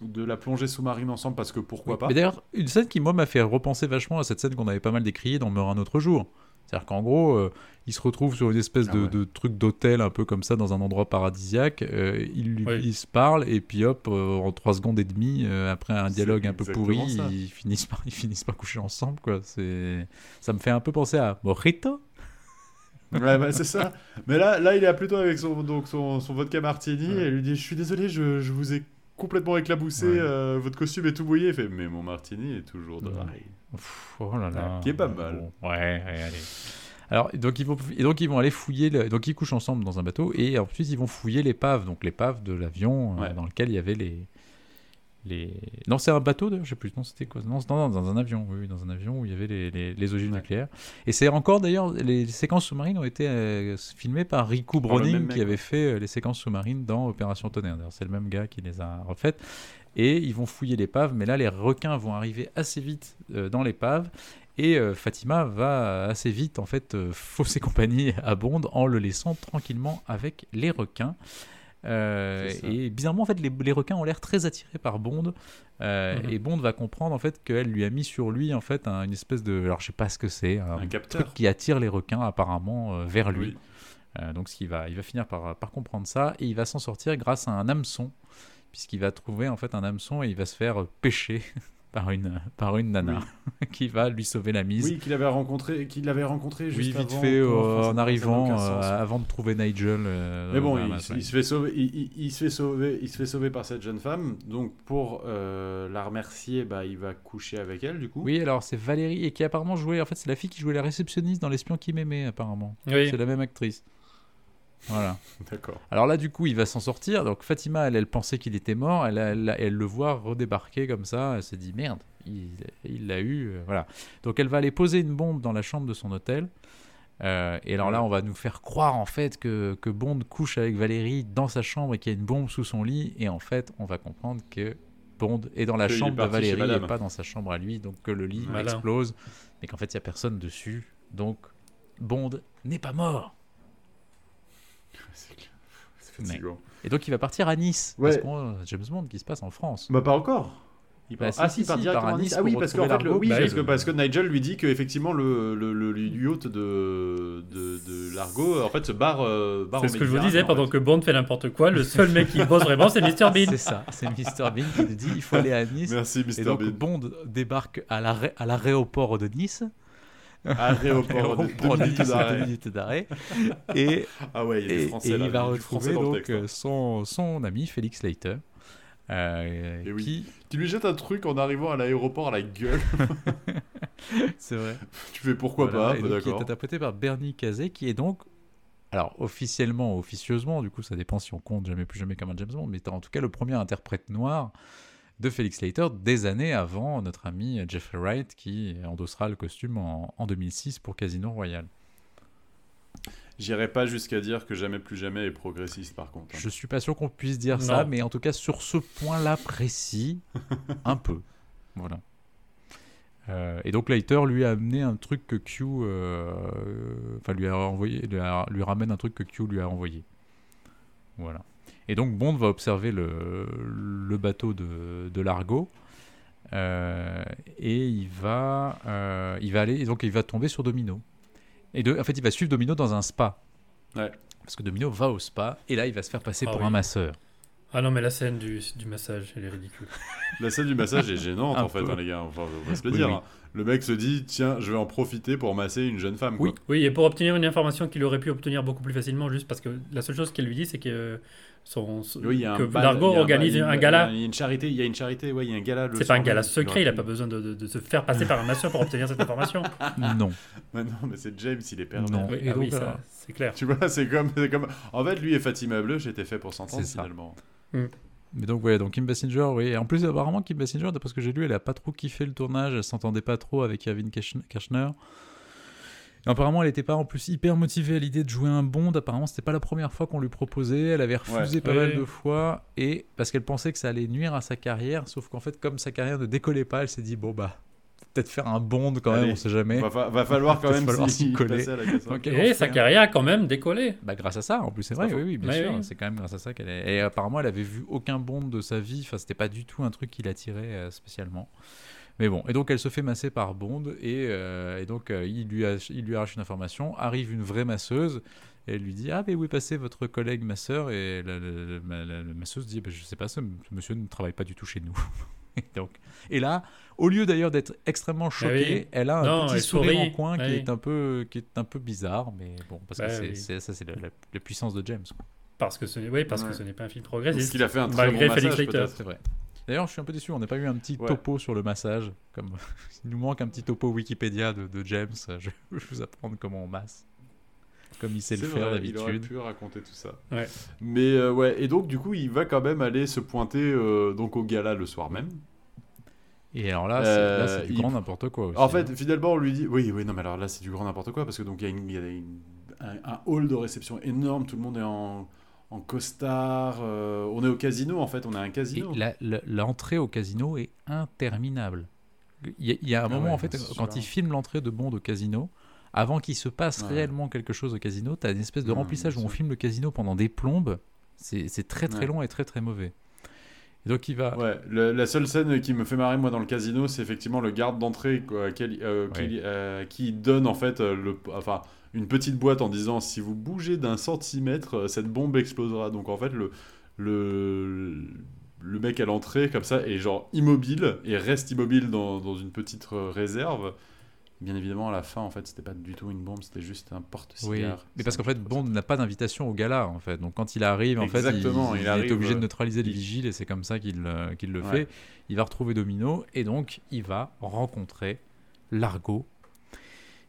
de la plongée sous-marine ensemble Parce que pourquoi pas Mais d'ailleurs, une scène qui, moi, m'a fait repenser vachement à cette scène qu'on avait pas mal décriée dans Meurt un autre jour. C'est-à-dire qu'en gros, euh, il se retrouve sur une espèce Ah de, ouais. de truc d'hôtel un peu comme ça dans un endroit paradisiaque. euh, ils, lui- Oui. se parlent et puis hop, euh, en 3 secondes et demie, euh, après un dialogue un peu pourri, ça. ils finissent, par, ils finissent par coucher ensemble. Quoi. C'est... Ça me fait un peu penser à Mojito. Ouais, bah, c'est ça. Mais là, là, il est plutôt avec son, donc son, son vodka martini Ouais. et il lui dit Je suis désolé, je, je vous ai complètement éclaboussé, Ouais. euh, votre costume est tout mouillé. Il fait Mais mon martini est toujours dry. Oh là là. Qui est pas mal. Bon, ouais, allez. Alors, donc ils, vont, et donc ils vont aller fouiller, le- donc ils couchent ensemble dans un bateau, et ensuite ils vont fouiller l'épave, donc l'épave de l'avion euh, dans lequel il y avait les... les... Non, c'est un bateau d'ailleurs, je sais plus, non, c'était quoi? Non, non, dans un avion, oui, dans un avion où il y avait les, les, les ogives Ouais. nucléaires. Et c'est encore d'ailleurs, les séquences sous-marines ont été euh, filmées par Riku Browning qui avait fait euh, les séquences sous-marines dans Opération Tonnerre. D'ailleurs, c'est le même gars qui les a refaites. Et ils vont fouiller l'épave, mais là, les requins vont arriver assez vite euh, dans l'épave. Et Fatima va assez vite, en fait, fausser compagnie à Bond en le laissant tranquillement avec les requins. Euh, et bizarrement, en fait, les, les requins ont l'air très attirés par Bond. Euh, Mhm. Et Bond va comprendre, en fait, qu'elle lui a mis sur lui, en fait, un- une espèce de... Alors, je sais pas ce que c'est. Un, Un capteur. truc qui attire les requins, apparemment, euh, vers lui. Oui. Donc qu'il va, il va finir par, par comprendre ça et il va s'en sortir grâce à un hameçon, puisqu'il va trouver en fait un hameçon et il va se faire pêcher par une, par une nana qui va lui sauver la mise. Oui, qu'il avait rencontré, qu'il avait rencontré Oui, juste vite avant, fait euh, en arrivant, euh, avant de trouver Nigel. euh, Mais bon, il, se fait sauver, il, il- il se fait sauver, il se fait sauver par cette jeune femme. Donc pour euh, la remercier, bah, il va coucher avec elle du coup. Oui, alors c'est Valérie et qui apparemment jouait, en fait c'est la fille qui jouait la réceptionniste dans L'espion qui m'aimait apparemment. Oui. C'est la même actrice. Voilà. D'accord. Alors là, du coup, il va s'en sortir. Donc Fatima, elle, elle pensait qu'il était mort. Elle, elle, elle le voit redébarquer comme ça. Elle s'est dit merde, il l'a eu. euh, voilà. Donc elle va aller poser une bombe dans la chambre de son hôtel. Euh, et alors là, on va nous faire croire en fait que, que Bond couche avec Valérie dans sa chambre et qu'il y a une bombe sous son lit. Et en fait, on va comprendre que Bond est dans la chambre de Valérie et pas dans sa chambre à lui. Donc que le lit Malin. explose. Mais qu'en fait, il n'y a personne dessus. Donc Bond n'est pas mort. C'est fatigant. Et donc il va partir à Nice. Ouais. Parce qu'on a James Bond qui se passe en France. Bah pas encore. Il Bah, part- si, ah si, si, il part si, il part à Nice. Ah oui, parce fait, le, Bah, parce, que, parce que Nigel lui dit qu'effectivement le, le, le, le yacht de, de, de Largo en fait se barre. euh, barre C'est ce que je vous disais, en pendant fait. que Bond fait n'importe quoi, le seul mec qui bosse vraiment, c'est Mr. Bean. C'est ça, c'est Mr Bean qui nous dit il faut aller à Nice. Merci Et Mr donc Bean. Bond débarque à l'aéroport de Nice. Aéroport de- Aéroport deux minutes d'arrêt. Et, Ah ouais, il et, Français et là. il va retrouver donc texte, euh, hein. son, son ami Félix Leiter. euh, Et oui. qui Tu lui jettes un truc en arrivant à l'aéroport à la gueule. c'est vrai tu fais pourquoi Voilà, pas, bah, donc, qui est d'accord. interprété par Bernie Kazé, qui est donc, alors officiellement, officieusement, du coup ça dépend si on compte jamais plus jamais comme un James Bond, mais en tout cas le premier interprète noir de Felix Leiter des années avant notre ami Jeffrey Wright qui endossera le costume en, en 2006 pour Casino Royale. J'irai pas jusqu'à dire que jamais plus jamais est progressiste par contre. hein. Je suis pas sûr qu'on puisse dire ça, mais en tout cas sur ce point-là précis, un peu. Voilà. Euh, et donc Leiter lui a amené un truc que Q, euh, enfin lui a envoyé, lui, a- lui ramène un truc que Q lui a envoyé. Voilà. Et donc Bond va observer le, le bateau de, de Largo. euh, et il va, euh, il va aller, et donc il va tomber sur Domino. Et de, en fait, il va suivre Domino dans un spa. Ouais. Parce que Domino va au spa et là, il va se faire passer Ah pour oui. un masseur. Ah non, mais la scène du, du massage, elle est ridicule. La scène du massage est gênante en fait, hein, les gars. Enfin, on va se le Oui, dire. oui. hein. Le mec se dit tiens, je vais en profiter pour masser une jeune femme. Oui. Quoi. Oui, et pour obtenir une information qu'il aurait pu obtenir beaucoup plus facilement, juste parce que la seule chose qu'elle lui dit, c'est que, son, son- Oui, un que un organise bal- il y a un une- gala. Il y a une charité, il y a une charité, ouais, il y a un gala. C'est pas un gala secret, il a aurait pas besoin de, de- de se faire passer par un masseur pour obtenir cette information. non. Mais non, mais c'est James, il est. Non. Oui, Et ah oui, euh, c'est clair. Tu vois, c'est comme, c'est comme. En fait, lui et Fatima Bleu, j'étais fait pour s'entendre finalement. Mais donc, ouais, donc Kim Basinger, oui. Et en plus, apparemment, Kim Basinger, d'après ce que j'ai lu, elle a pas trop kiffé le tournage, elle s'entendait pas trop avec Kevin Kirchner. Et apparemment, elle était pas en plus hyper motivée à l'idée de jouer un Bond. Apparemment, c'était pas la première fois qu'on lui proposait. Elle avait refusé Ouais. pas mal de fois. Et parce qu'elle pensait que ça allait nuire à sa carrière. Sauf qu'en fait, comme sa carrière ne décollait pas, elle s'est dit, bon, bah, peut-être faire un bond quand même, on sait jamais. Va, va falloir quand même falloir s'y coller. Et sa carrière a quand même décollé. Bah, grâce à ça, en plus, c'est vrai, oui, oui, bien sûr. oui. C'est quand même grâce à ça qu'elle est. Et apparemment, elle avait vu aucun bond de sa vie. Enfin, c'était pas du tout un truc qui l'attirait euh, spécialement. Mais bon, et donc elle se fait masser par Bond, et, euh, et donc euh, il, lui a- il lui arrache une information. Arrive une vraie masseuse, et elle lui dit Ah, mais où est passé votre collègue masseur? Et la, la- la- la- la masseuse dit bah, Je sais pas, ce ce monsieur ne travaille pas du tout chez nous. et, donc, et là, au lieu d'ailleurs d'être extrêmement choquée, Ah oui. elle a un Non, petit sourire sourit. en coin qui, Oui. est un peu, qui est un peu bizarre, mais bon, parce que Bah oui. c'est- ça, c'est la, la- la puissance de James. quoi. Parce que ce n'est oui, parce Ouais. que ce n'est pas un film Parce progressiste. qu'il a fait un très Malgré bon massage, peut-être. C'est vrai. D'ailleurs, je suis un peu déçu, on n'a pas eu un petit Ouais. topo sur le massage. Comme... Il nous manque un petit topo Wikipédia de, de James. Je vais vous apprendre comment on masse. Comme il sait le faire vrai, Il aurait d'habitude. pu raconter tout ça. Ouais. Mais euh, ouais, et donc du coup, il va quand même aller se pointer euh, donc au gala le soir même. Et alors là, c'est Euh, c'est du il- grand n'importe quoi. Aussi, En hein. fait, finalement, on lui dit oui, oui, non, mais alors là, c'est du grand n'importe quoi parce que donc il y a, une- il y a une- un, un hall de réception énorme, tout le monde est en, en costard, euh, on est au casino en fait, on a un casino. l'entrée au casino est interminable. Il y a, il y a un Ah moment, ouais, en fait, quand super il filme l'entrée de Bond au casino, avant qu'il se passe Ouais. réellement quelque chose au casino, tu as une espèce de remplissage où on filme le casino pendant des plombes. C'est très très long et très très mauvais. Et donc il va. Ouais, le- la seule scène qui me fait marrer moi dans le casino, c'est effectivement le garde d'entrée euh, qui, euh, qui donne en fait le, enfin une petite boîte en disant si vous bougez d'un centimètre, euh, cette bombe explosera. Donc en fait le le le mec à l'entrée comme ça est genre immobile et reste immobile dans, dans une petite euh, réserve. Bien évidemment à la fin en fait c'était pas du tout une bombe, c'était juste un Oui, porte-cigare. mais parce qu'en fait Bond n'a pas d'invitation au gala en fait. Donc quand il arrive, en fait, il, il il arrive, est obligé de euh, neutraliser les il- vigiles et c'est comme ça qu'il le Ouais. fait. Il va retrouver Domino et donc il va rencontrer Largo.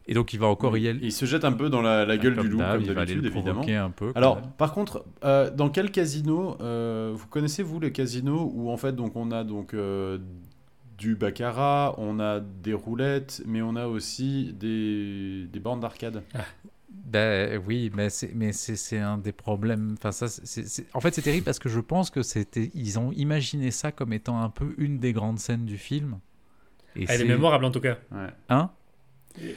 Et donc il va encore y aller. il se jette un peu dans la, la gueule comme du loup d'hab, comme il va aller d'habitude le évidemment. un peu. Alors, même. par contre, euh, dans quel casino euh, Vous connaissez vous les casinos où en fait donc on a donc euh, du baccarat, on a des roulettes, mais on a aussi des, des bornes d'arcade? Ben oui, mais c'est mais c'est un des problèmes. Enfin ça, en fait c'est terrible parce que je pense que c'était ils ont imaginé ça comme étant un peu une des grandes scènes du film. Et Elle est c'est- mémorable en tout cas. Ouais. Hein?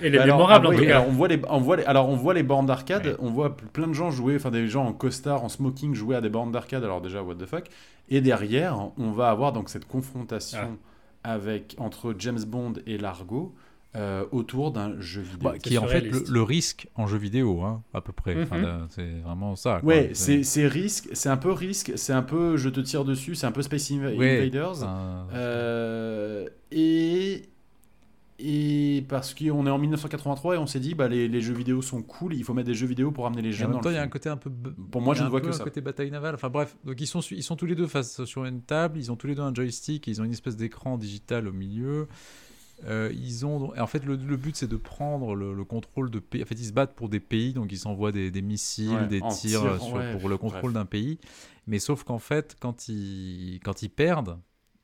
Elle est Alors, mémorable ah en tout cas. alors, on voit les, on voit les, alors on voit les bornes d'arcade, Ouais. on voit plein de gens jouer, enfin des gens en costard, en smoking jouer à des bornes d'arcade. Alors déjà what the fuck. Et derrière, on va avoir donc cette confrontation avec entre James Bond et Largo euh, autour d'un jeu vidéo. Bah, qui est en fait le, risque en jeu vidéo, hein, à peu près. Mhm. c'est vraiment ça. quoi. Ouais, c'est risque, c'est un peu risque, c'est un peu je te tire dessus, c'est un peu Space Inv- Ouais, Invaders. un- Euh, et et parce qu'on est en 1983 et on s'est dit bah les, les jeux vidéo sont cool, il faut mettre des jeux vidéo pour amener les jeunes en dans même temps, le il y a un côté un peu. Pour moi, je ne vois que ça. côté bataille navale. Enfin bref, donc ils sont, su- ils sont tous les deux face sur une table. Ils ont tous les deux un joystick. Ils ont une espèce d'écran digital au milieu. Euh, ils ont et en fait le, le but c'est de prendre le, le contrôle de pays. En fait, ils se battent pour des pays, donc ils s'envoient des, des missiles, Ouais, des tirs tirant, sur- ouais, pour le contrôle d'un pays. Mais sauf qu'en fait, quand ils quand ils perdent,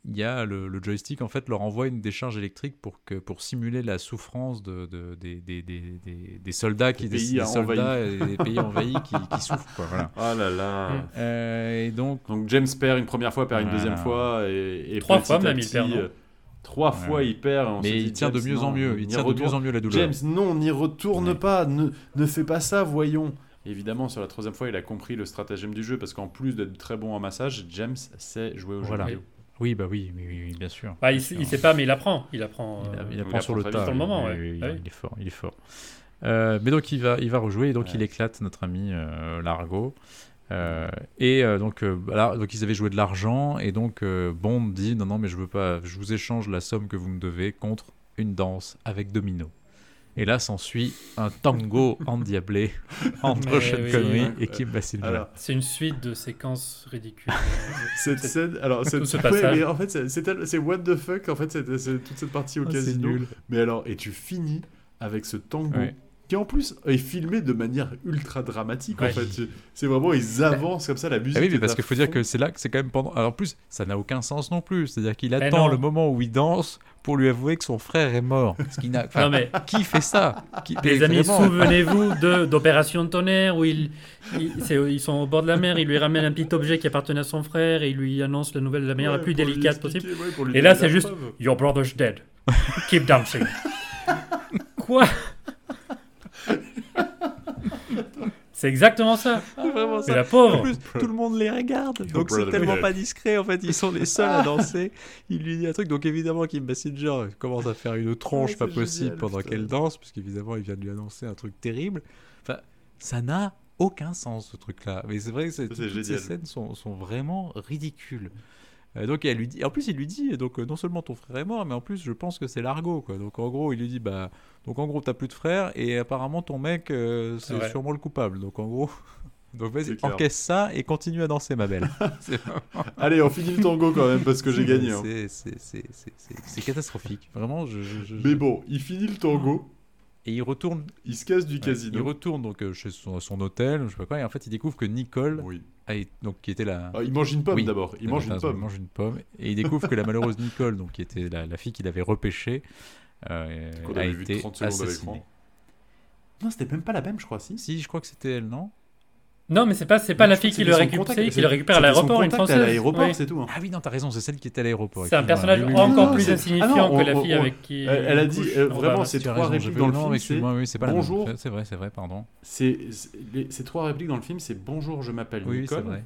il y a le, le joystick en fait leur envoie une décharge électrique pour que pour simuler la souffrance de, de- des, des, des, des- des soldats qui Des pays des soldats et des pays envahis qui, qui souffrent quoi, voilà. Oh là là. Euh, et donc Donc James perd une première fois, perd une Voilà. deuxième fois et, et Trois fois même, il perd, non euh, Trois Ouais. fois il perd. on mais dit, il tient de James, mieux en mieux, il tient de retourne- mieux en mieux la douleur. James, non, n'y retourne Ouais. pas, ne, ne fais pas ça, voyons. Évidemment, sur la troisième fois, il a compris le stratagème du jeu parce qu'en plus d'être très bon en massage, James sait jouer au Voilà. jeu vidéo. Oui, bah oui, oui, oui, oui, bien sûr. Bah, il, il sait pas, mais il apprend. Il apprend. Il, euh, a- il il apprend sur le tas. Sur le moment, ouais. Ouais. Il est fort, il est fort. Euh, mais donc il va, il va rejouer et donc Ouais. il éclate notre ami euh, Largo. Euh, et donc, voilà, donc ils avaient joué de l'argent et donc Bond dit non non mais je veux pas, je vous échange la somme que vous me devez contre une danse avec Domino. Et là s'ensuit un tango endiablé entre Mais Sean oui. Connery Ouais. et Kim Basinger. Alors, C'est une suite de séquences ridicules. cette scène, alors, cette, ce ouais, passage. mais en fait, c'est- what the fuck, en fait, c'est c'est toute cette partie au Ah, c'est casino. nul. Mais alors, et tu finis avec ce tango Ouais. Qui en plus est filmé de manière ultra dramatique. En Ouais. fait, c'est vraiment ils avancent comme ça la musique. Ah oui, mais parce qu'il faut dire que c'est là que c'est quand même pendant. Alors en plus, ça n'a aucun sens non plus. C'est-à-dire qu'il attend le moment où il danse pour lui avouer que son frère est mort. Parce enfin, non, mais Qui fait ça? Qui- les mais amis, souvenez-vous de- d'Opération Tonnerre où il, il- c'est- ils sont au bord de la mer, il lui ramène un petit objet qui appartenait à son frère et il lui annonce la nouvelle de la manière Ouais, la plus délicate possible. ouais, Et là, c'est juste preuve. Your brother's dead. Keep dancing. Quoi? C'est exactement ça. Vraiment Mais ça. la En pauvre. plus, tout le monde les regarde, donc c'est tellement pas discret. En fait, ils sont les seuls à danser. Il lui dit un truc, donc évidemment, Kim Basinger commence à faire une tronche Ouais, pas c'est possible génial, pendant qu'elle danse, puisqu'évidemment, il vient de lui annoncer un truc terrible. Enfin, ça n'a aucun sens ce truc-là. Mais c'est vrai que c'est- c'est toutes ces scènes sont, sont vraiment ridicules. Euh, donc elle lui dit, en plus il lui dit, donc euh, non seulement ton frère est mort, mais en plus je pense que c'est l'argot quoi. Donc en gros il lui dit bah, donc en gros t'as plus de frère et apparemment ton mec euh, c'est Ouais. sûrement le coupable. Donc en gros, donc vas-y encaisse ça et continue à danser ma belle. Allez, on finit le tango quand même parce que j'ai gagné. hein. C'est- catastrophique, vraiment. Je, je- je- Mais bon, il finit le tango, Et il retourne, il se casse du ouais, il casino. retourne donc chez son, son hôtel, je sais pas quoi, et en fait il découvre que Nicole, Oui. A été- donc qui était la, Ah, il mange une pomme Oui. d'abord. Il Ah, mange une pomme. Il mange une pomme. Et il découvre que la malheureuse Nicole, donc, qui était la, la fille qu'il avait repêchée, euh, Qu'on a été 30 secondes à assassinée. Non, c'était même pas la même, je crois, si. Si, je crois que c'était elle, non? Non, mais c'est pas, c'est pas la fille qui le récupère, qui le récupère à l'aéroport, une française. à l'aéroport, Oui. c'est tout. hein. Ah oui, non, t'as raison, c'est celle qui était à l'aéroport. C'est un personnage Oui, oui, oui. encore non, plus c'est- insignifiant Ah que la fille on- avec qui. Elle, elle a dit couche euh, en vraiment bas. ces trois raison, répliques dans le non, film. excuse-moi, c'est- oui, c'est pas la Bonjour. C'est vrai, c'est vrai, pardon. C'est c'est- ces trois répliques dans le film, c'est bonjour, je m'appelle Oui, c'est Nicole. vrai.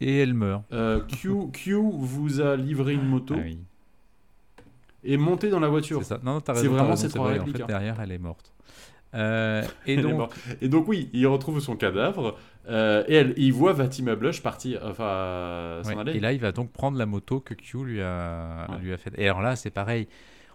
Et elle meurt. Euh, Q, Q vous a livré une moto Ah oui, et montez dans la voiture. c'est ça. Non, t'as C'est raison. t'as vraiment ces c'est trois. En répliques, fait, hein. derrière, elle est morte. Euh, et Elle est donc, morte. Et donc oui, il retrouve son cadavre euh, et elle, il voit Fatima Blush partir, enfin s'en Ouais, aller. Et là, il va donc prendre la moto que Q lui a, Ouais. lui a faite. Et alors là, c'est pareil.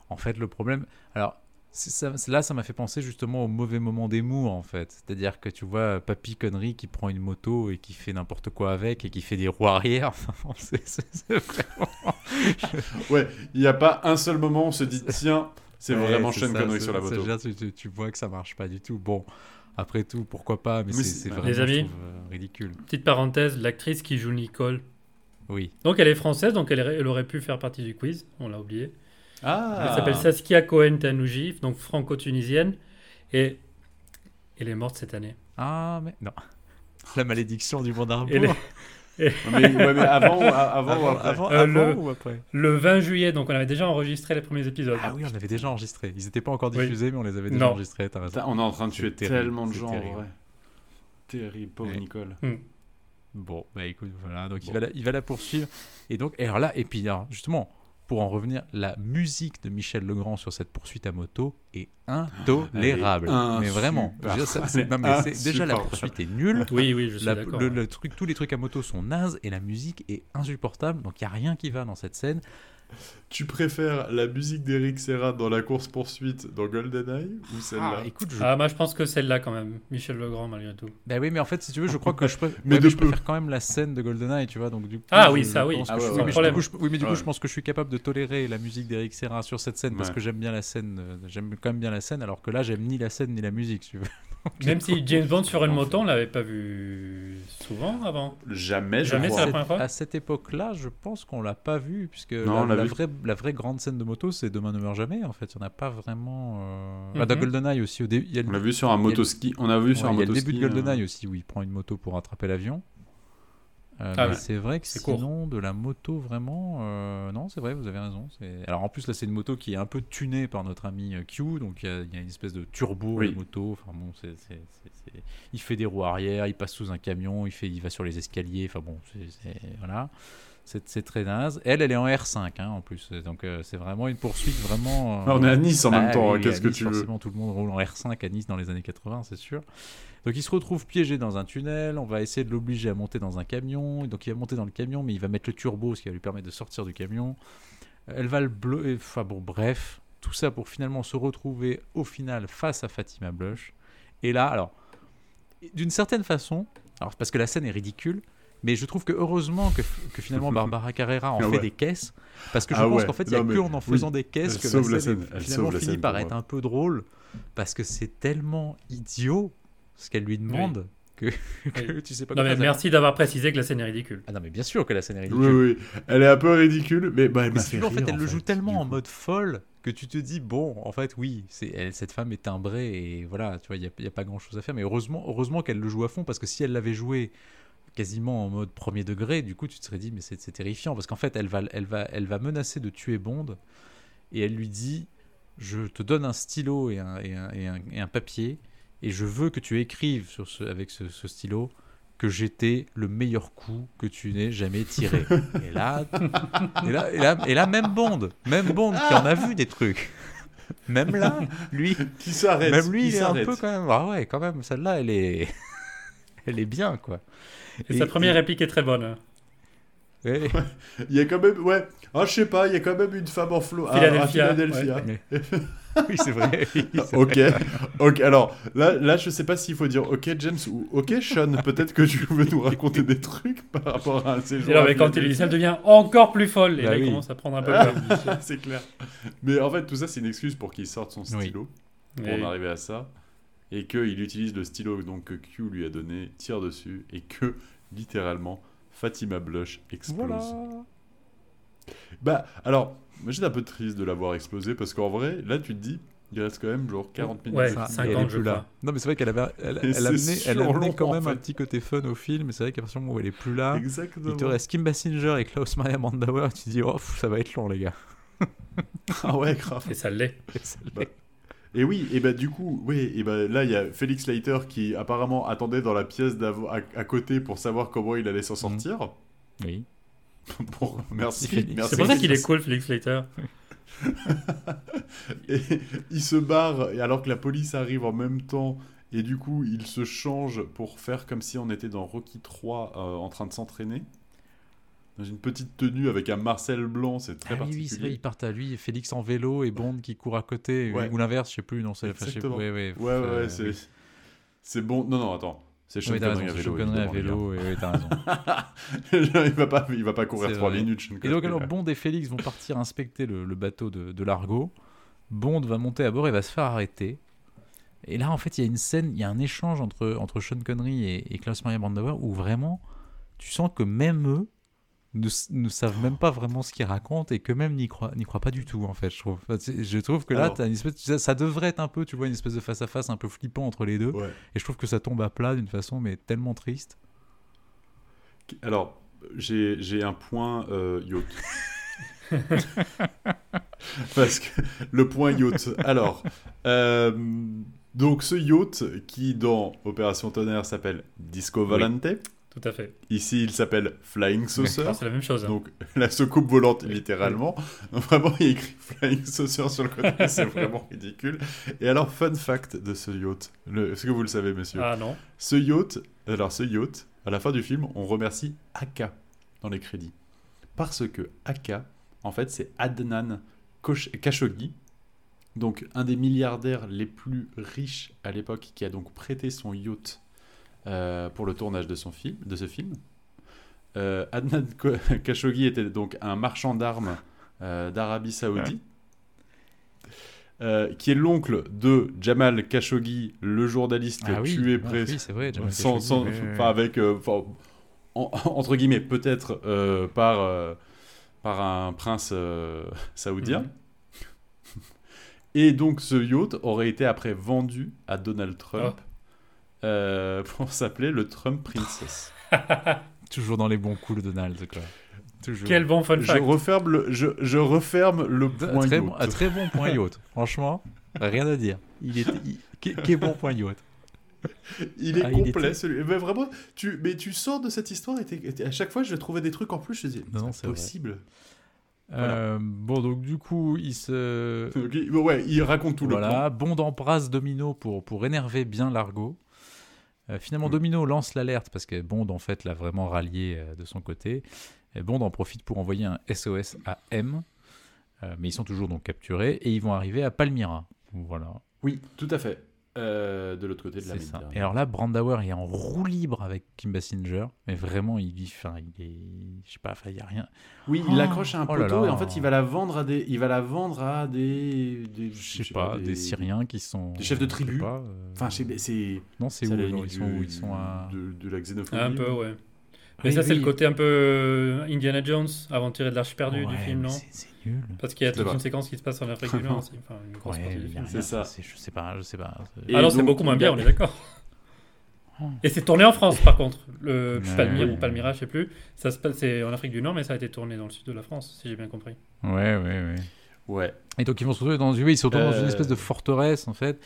En fait, le problème. Alors, ça, là, ça m'a fait penser justement au mauvais moment d'Emour, en fait. C'est-à-dire que tu vois Papy Connery qui prend une moto et qui fait n'importe quoi avec et qui fait des roues arrière. Enfin, c'est- vraiment. Ouais, il n'y a pas un seul moment où on se dit tiens, c'est Ouais, vraiment Sean Connery sur la moto. déjà, tu, tu- tu vois que ça marche pas du tout. Bon, après tout, pourquoi pas, mais, Mais c'est c'est Les vraiment amis je trouve, euh, ridicule. Petite parenthèse, l'actrice qui joue Nicole. Oui. Donc elle est française, donc elle, elle aurait pu faire partie du quiz, on l'a oublié. Ah, Elle s'appelle Saskia Cohen Tanouji, donc franco-tunisienne, et elle est morte cette année. Ah, mais non. La malédiction du monde les- Ouais, mais, ouais, mais avant, a- avant, ou Avant, après avant, Euh, avant le- ou après Le 20 juillet, donc on avait déjà enregistré les premiers épisodes. Ah oui, on avait déjà enregistré. Ils n'étaient pas encore Oui. diffusés, mais on les avait déjà Non. enregistrés. T'as raison. On est en train de tuer terrible, tellement de gens, en terrible. vrai. Terrible, pauvre Ouais. Nicole. Bon, bah écoute, voilà. Donc il, va la, il va la poursuivre. Et donc, et alors là, et puis alors, justement, pour en revenir, la musique de Michel Legrand sur cette poursuite à moto est intolérable. Est mais vraiment. Ça, non, mais déjà la poursuite est nulle. Oui, oui, je suis La- d'accord. le, le truc, tous les trucs à moto sont nazes et la musique est insupportable. Donc il y a rien qui va dans cette scène. Tu préfères la musique d'Eric Serra dans la course-poursuite dans GoldenEye ou celle-là Ah, écoute, je... Ah, moi je pense que celle-là quand même, Michel Legrand malgré tout. bah oui, mais en fait, si tu veux, je crois que je, préfère, Mais ouais, je préfère quand même la scène de GoldenEye, tu vois. Donc du coup, Ah je- oui, ça, oui. Ah ouais, je- oui, mais du coup, je- oui, mais du coup, Ouais. je pense que je suis capable de tolérer la musique d'Eric Serra sur cette scène parce que j'aime bien la scène. euh, J'aime quand même bien la scène, alors que là, j'aime ni la scène ni la musique, si tu veux. Même si James Bond sur une moto, on l'avait pas vu souvent avant. Jamais, je Jamais, crois. c'est la première fois à cette époque-là, je pense qu'on l'a pas vu, puisque Non, on la, l'a la vu. vraie, la vraie grande scène de moto, c'est Demain ne meurt jamais. En fait, il n'y en a pas vraiment. Euh... Mhm. ah, dans GoldenEye aussi, au début. il y a le- On l'a vu sur un motoski. On a vu sur Ouais, un il y a le motoski. début de euh, GoldenEye aussi où il prend une moto pour attraper l'avion. Euh, Ah ouais. c'est vrai que C'est court. sinon, de la moto vraiment. euh, non, c'est vrai, vous avez raison. Alors en plus, là, c'est une moto qui est un peu tunée par notre ami euh, Q. Donc il y y, a une espèce de turbo Oui. de moto. Enfin bon, c'est- c'est- c'est- c'est- il fait des roues arrière, il passe sous un camion, il, fait, il va sur les escaliers. Enfin bon, voilà. C'est très naze. Elle, elle est en R5 hein, en plus. Donc euh, c'est vraiment une poursuite vraiment. euh, Ah, on est à Nice en même ah temps. oui, hein, Qu'est-ce que Nice, tu veux Forcément, tout le monde roule en R5 à Nice dans les années 80, c'est sûr. Donc il se retrouve piégé dans un tunnel. On va essayer de l'obliger à monter dans un camion. Donc il va monter dans le camion, mais il va mettre le turbo, ce qui va lui permettre de sortir du camion. Elle va le bleu. Enfin bon, bref, tout ça pour finalement se retrouver au final face à Fatima Blush. Et là, alors, d'une certaine façon, alors parce que la scène est ridicule. Mais je trouve que heureusement que, que finalement Barbara Carrera en Ah fait ouais. des caisses, parce que je Ah pense ouais. qu'en fait il n'y a que en en faisant des caisses Elle que la la scène, scène. Elle finalement la finit scène par être un peu drôle, parce que c'est tellement idiot ce qu'elle lui demande que, que tu sais pas Non quoi mais faire. merci d'avoir précisé que la scène est ridicule. Ah non mais bien sûr que la scène est Oui, ridicule. oui. Elle est un peu ridicule, mais bah, elle m'a fait en fait, elle le joue tellement en mode folle que tu te dis bon, en fait, oui, c'est elle- cette femme est timbrée et voilà, tu vois, il n'y a, il y a pas grand chose à faire. Mais heureusement, heureusement qu'elle le joue à fond parce que si elle l'avait joué quasiment en mode premier degré, du coup, tu te serais dit mais c'est terrifiant parce qu'en fait, elle va, elle va, elle va menacer de tuer Bond et elle lui dit je te donne un stylo et un, et un, et un, et un papier, et je veux que tu écrives sur ce, avec ce, ce stylo que j'étais le meilleur coup que tu n'aies jamais tiré. et, là, et, là, et, là, et là, même Bond, même Bond qui en a vu des trucs. Même là, lui, Qui s'arrête même lui, il est un peu quand même. Ah ouais, quand même, celle-là, elle est, elle est bien, quoi. Et, sa première réplique est très bonne. hein. Ouais. Il y a quand même, ouais, ah, je sais pas, il y a quand même une femme en flot à- Philadelphia, oui, c'est vrai. oui, Ok, ok. Alors là, là, je sais pas s'il faut dire ok James ou ok Sean. Peut-être que tu veux nous raconter des trucs par rapport à ces Et jours. alors, mais quand ça devient encore plus folle. Et Bah là, il commence à prendre un peu peur. c'est clair. Mais en fait, tout ça, c'est une excuse pour qu'il sorte son Oui. stylo pour en arriver à ça, et qu'il utilise le stylo donc que Q lui a donné, tire dessus, et que littéralement Fatima Blush explose. Voilà. Bah, alors, moi j'étais un peu triste de l'avoir explosé parce qu'en vrai, là tu te dis, il reste quand même genre 40 minutes. Ouais, de Ça, film. 50, elle est je plus là. Non, mais c'est vrai qu'elle avait, elle, elle, amenait, elle amenait long, quand en même un petit côté fun au film. Mais c'est vrai qu'à partir du moment où elle est plus là, Exactement. il te reste Kim Basinger et Klaus Maria Brandauer. Tu te dis, oh, ça va être long, les gars. Ah ouais, grave. Et ça l'est. Et ça Bah, l'est. Et oui, et bah du coup, oui, et bah là il y a Félix Leiter qui apparemment attendait dans la pièce à, à côté pour savoir comment il allait s'en sortir. Oui. Bon, merci, Félix. merci. C'est pour ça qu'il est Félix. cool, Felix Slater. Et il se barre et alors que la police arrive en même temps et du coup il se change pour faire comme si on était dans Rocky 3 euh, en train de s'entraîner. Dans une petite tenue avec un Marcel blanc, c'est très Ah oui, oui, c'est vrai, particulier. ils partent à lui, Félix en vélo et Bond qui court à côté, Ouais. ou l'inverse, je sais plus, non, c'est enfin, ouais, ouais, Ouais, euh, c'est oui. c'est bon. Non, non, attends. C'est Sean Oui, Connery à vélo. Sean Connery à évidemment, vélo, et ouais, t'as raison. il va pas, il va pas courir C'est 3 vrai. minutes. Sean Et donc, alors, Bond et Félix vont partir inspecter le, le bateau de, de Largo. Bond va monter à bord et va se faire arrêter. Et là, en fait, il y a une scène, il y a un échange entre, entre Sean Connery et, et Klaus Maria Brandauer où vraiment, tu sens que même eux ne, savent même pas vraiment ce qu'ils racontent et que même n'y croient, n'y croient pas du tout, en fait, je trouve. Je trouve que là, Alors- t'as une espèce, ça, ça devrait être un peu, tu vois, une espèce de face-à-face un peu flippant entre les deux. Ouais. Et je trouve que ça tombe à plat d'une façon, mais tellement triste. Alors, j'ai j'ai un point euh, yacht. Parce que le point yacht. Alors, euh, donc ce yacht qui dans Opération Tonnerre s'appelle Disco Volante. Tout à fait. Ici, il s'appelle Flying Saucer. Ah, c'est la même chose. hein. Donc la soucoupe volante littéralement. Vraiment, il y a écrit Flying Saucer sur le côté, c'est vraiment ridicule. Et alors, fun fact de ce yacht. Est-ce que vous le savez, monsieur? Ah non. Ce yacht, alors ce yacht, à la fin du film, on remercie Aka dans les crédits. Parce que Aka, en fait, c'est Adnan Khashoggi, donc un des milliardaires les plus riches à l'époque, qui a donc prêté son yacht euh, pour le tournage de, son film, de ce film. Euh, Adnan Khashoggi était donc un marchand d'armes euh, d'Arabie Saoudite. qui est l'oncle de Jamal Khashoggi, le journaliste Ah oui, tué ah près, oui, c'est vrai. Jamal sans, sans- avec, en- entre guillemets, peut-être par, par un prince euh, saoudien. Mhm. Et donc ce yacht aurait été après vendu à Donald Trump Oh. Euh, pour s'appeler le Trump Princess? Toujours dans les bons coups, le Donald, quoi. Toujours. Quel bon fun je, fact. referme le, je, je referme le point très, yacht. bon, un très bon point yacht. Franchement, rien à dire. Il est, il- quel- quel bon point yacht? Il est Ah, il complet était- celui. Mais vraiment, tu, mais tu sors de cette histoire et, à chaque fois je trouvais des trucs en plus. Je disais, Non, c'est possible. Euh, bon, donc du coup, il se. Ouais, il raconte tout le voilà, Bond embrasse Domino pour, pour énerver bien Largo. Euh, finalement, Mm. Domino lance l'alerte parce que Bond, en fait, l'a vraiment rallié euh, de son côté. Et Bond en profite pour envoyer un SOS à M. Euh, mais ils sont toujours donc capturés et ils vont arriver à Palmyra. Voilà. Oui, tout à fait. Euh, de l'autre côté de la. Méditerranée. Et alors là, Brandauer est en roue libre avec Kim Basinger. Mais vraiment, il, il, enfin, il est. Je sais pas, enfin, il n'y a rien. Oui, il Oh, l'accroche à un oh poteau là. et en fait il va la vendre à des, il va la vendre à des, des Je sais pas, des, Syriens qui sont. des chefs de tribu. pas, euh, Enfin, je sais- c'est Non, c'est où limite ils sont, où? Ils sont à. de, de la xénophobie. Un peu, ouais. Mais Oui, ça, c'est oui. le côté un peu euh, Indiana Jones, aventuré de l'arche perdue du film, non c'est- nul. Parce qu'il y a toute une séquence qui se passe en Afrique du Nord aussi. Enfin, une grosse Ouais, partie du mais y a film. C'est ça. Je sais pas, je sais pas. Et Ah non, c'est beaucoup moins bien, on est d'accord. Oh. Et c'est tourné en France, par contre. Le Ouais. Palmyre ou Palmyra, je sais plus. Ça se passe, c'est en Afrique du Nord, mais ça a été tourné dans le sud de la France, si j'ai bien compris. Ouais, ouais, ouais. Ouais. Et donc ils vont se retrouver dans, oui, ils se retrouvent dans une Euh. espèce de forteresse en fait.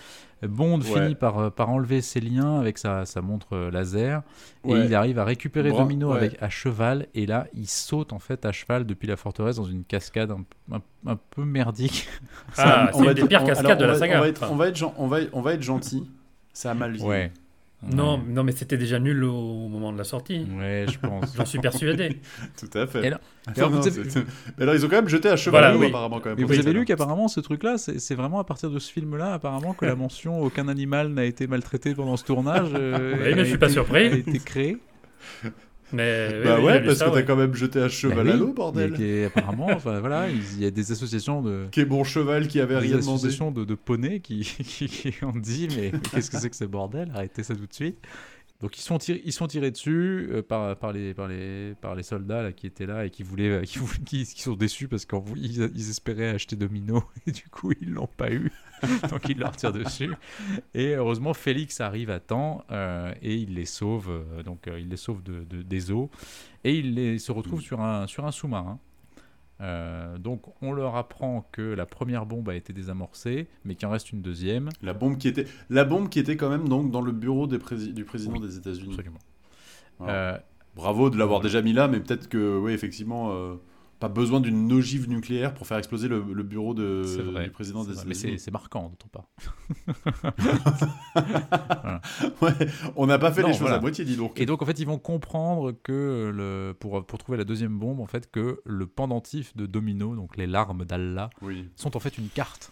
Bond Ouais. finit par, euh, par enlever ses liens avec sa, sa montre euh, laser et il arrive à récupérer Bra- Domino ouais. avec à cheval et là il saute en fait à cheval depuis la forteresse dans une cascade un, un- un peu merdique. Ah, On c'est va une des pires cascades de la saga. On va être, Enfin, on va être, gen- on va, on va être gentil. Ça a mal vieilli. Ouais. Non, non, mais c'était déjà nul au moment de la sortie. Ouais, je pense. J'en suis persuadé. Tout à fait. Et Attends, alors, vous non, avez- Mais alors, ils ont quand même jeté à cheval Voilà, oui. apparemment quand même. Mais pour vous avez lu qu'apparemment ce truc-là, c'est vraiment à partir de ce film-là, apparemment que la mention aucun animal n'a été maltraité pendant ce tournage. euh, Oui, mais a je suis pas été- surpris. A été créé. Mais oui, Bah oui, ouais, parce ça, que t'as ouais. quand même jeté à cheval Bah à l'eau, bordel. et qui- apparemment, enfin voilà, il y a des associations de Quel bon cheval qui avait des rien demandé. associations de, de poneys qui, qui, qui ont dit mais qu'est-ce que c'est que ce bordel? Arrêtez ça tout de suite. Donc ils sont tirés, ils sont tirés dessus euh, par, par, les, par, les, par les soldats là, qui étaient là et qui voulaient, euh, qui, voulaient- qui, qui sont déçus parce qu'ils ils, ils espéraient acheter Domino et du coup ils l'ont pas eu. Donc ils leur tirent dessus. Et heureusement Félix arrive à temps euh, et il les sauve. euh, donc euh, il les sauve de, de- des eaux et il les, se retrouve sur un, sur un sous-marin. Euh, donc on leur apprend que la première bombe a été désamorcée, mais qu'il en reste une deuxième. La bombe qui était, la bombe qui était quand même donc dans le bureau des prési- du président Oui, des États-Unis. Absolument. Voilà. Euh, Bravo de l'avoir déjà mis là, mais peut-être que, oui, effectivement, euh, pas besoin d'une ogive nucléaire pour faire exploser le, le bureau de, vrai. du président des vrai, mais c'est États-Unis. c'est marquant d'autant pas. Ouais, on n'a pas fait Non, les choses voilà. à moitié, dis donc. Et donc en fait ils vont comprendre que le, pour, pour trouver la deuxième bombe en fait que le pendentif de Domino, donc les larmes d'Allah, Oui. sont en fait une carte.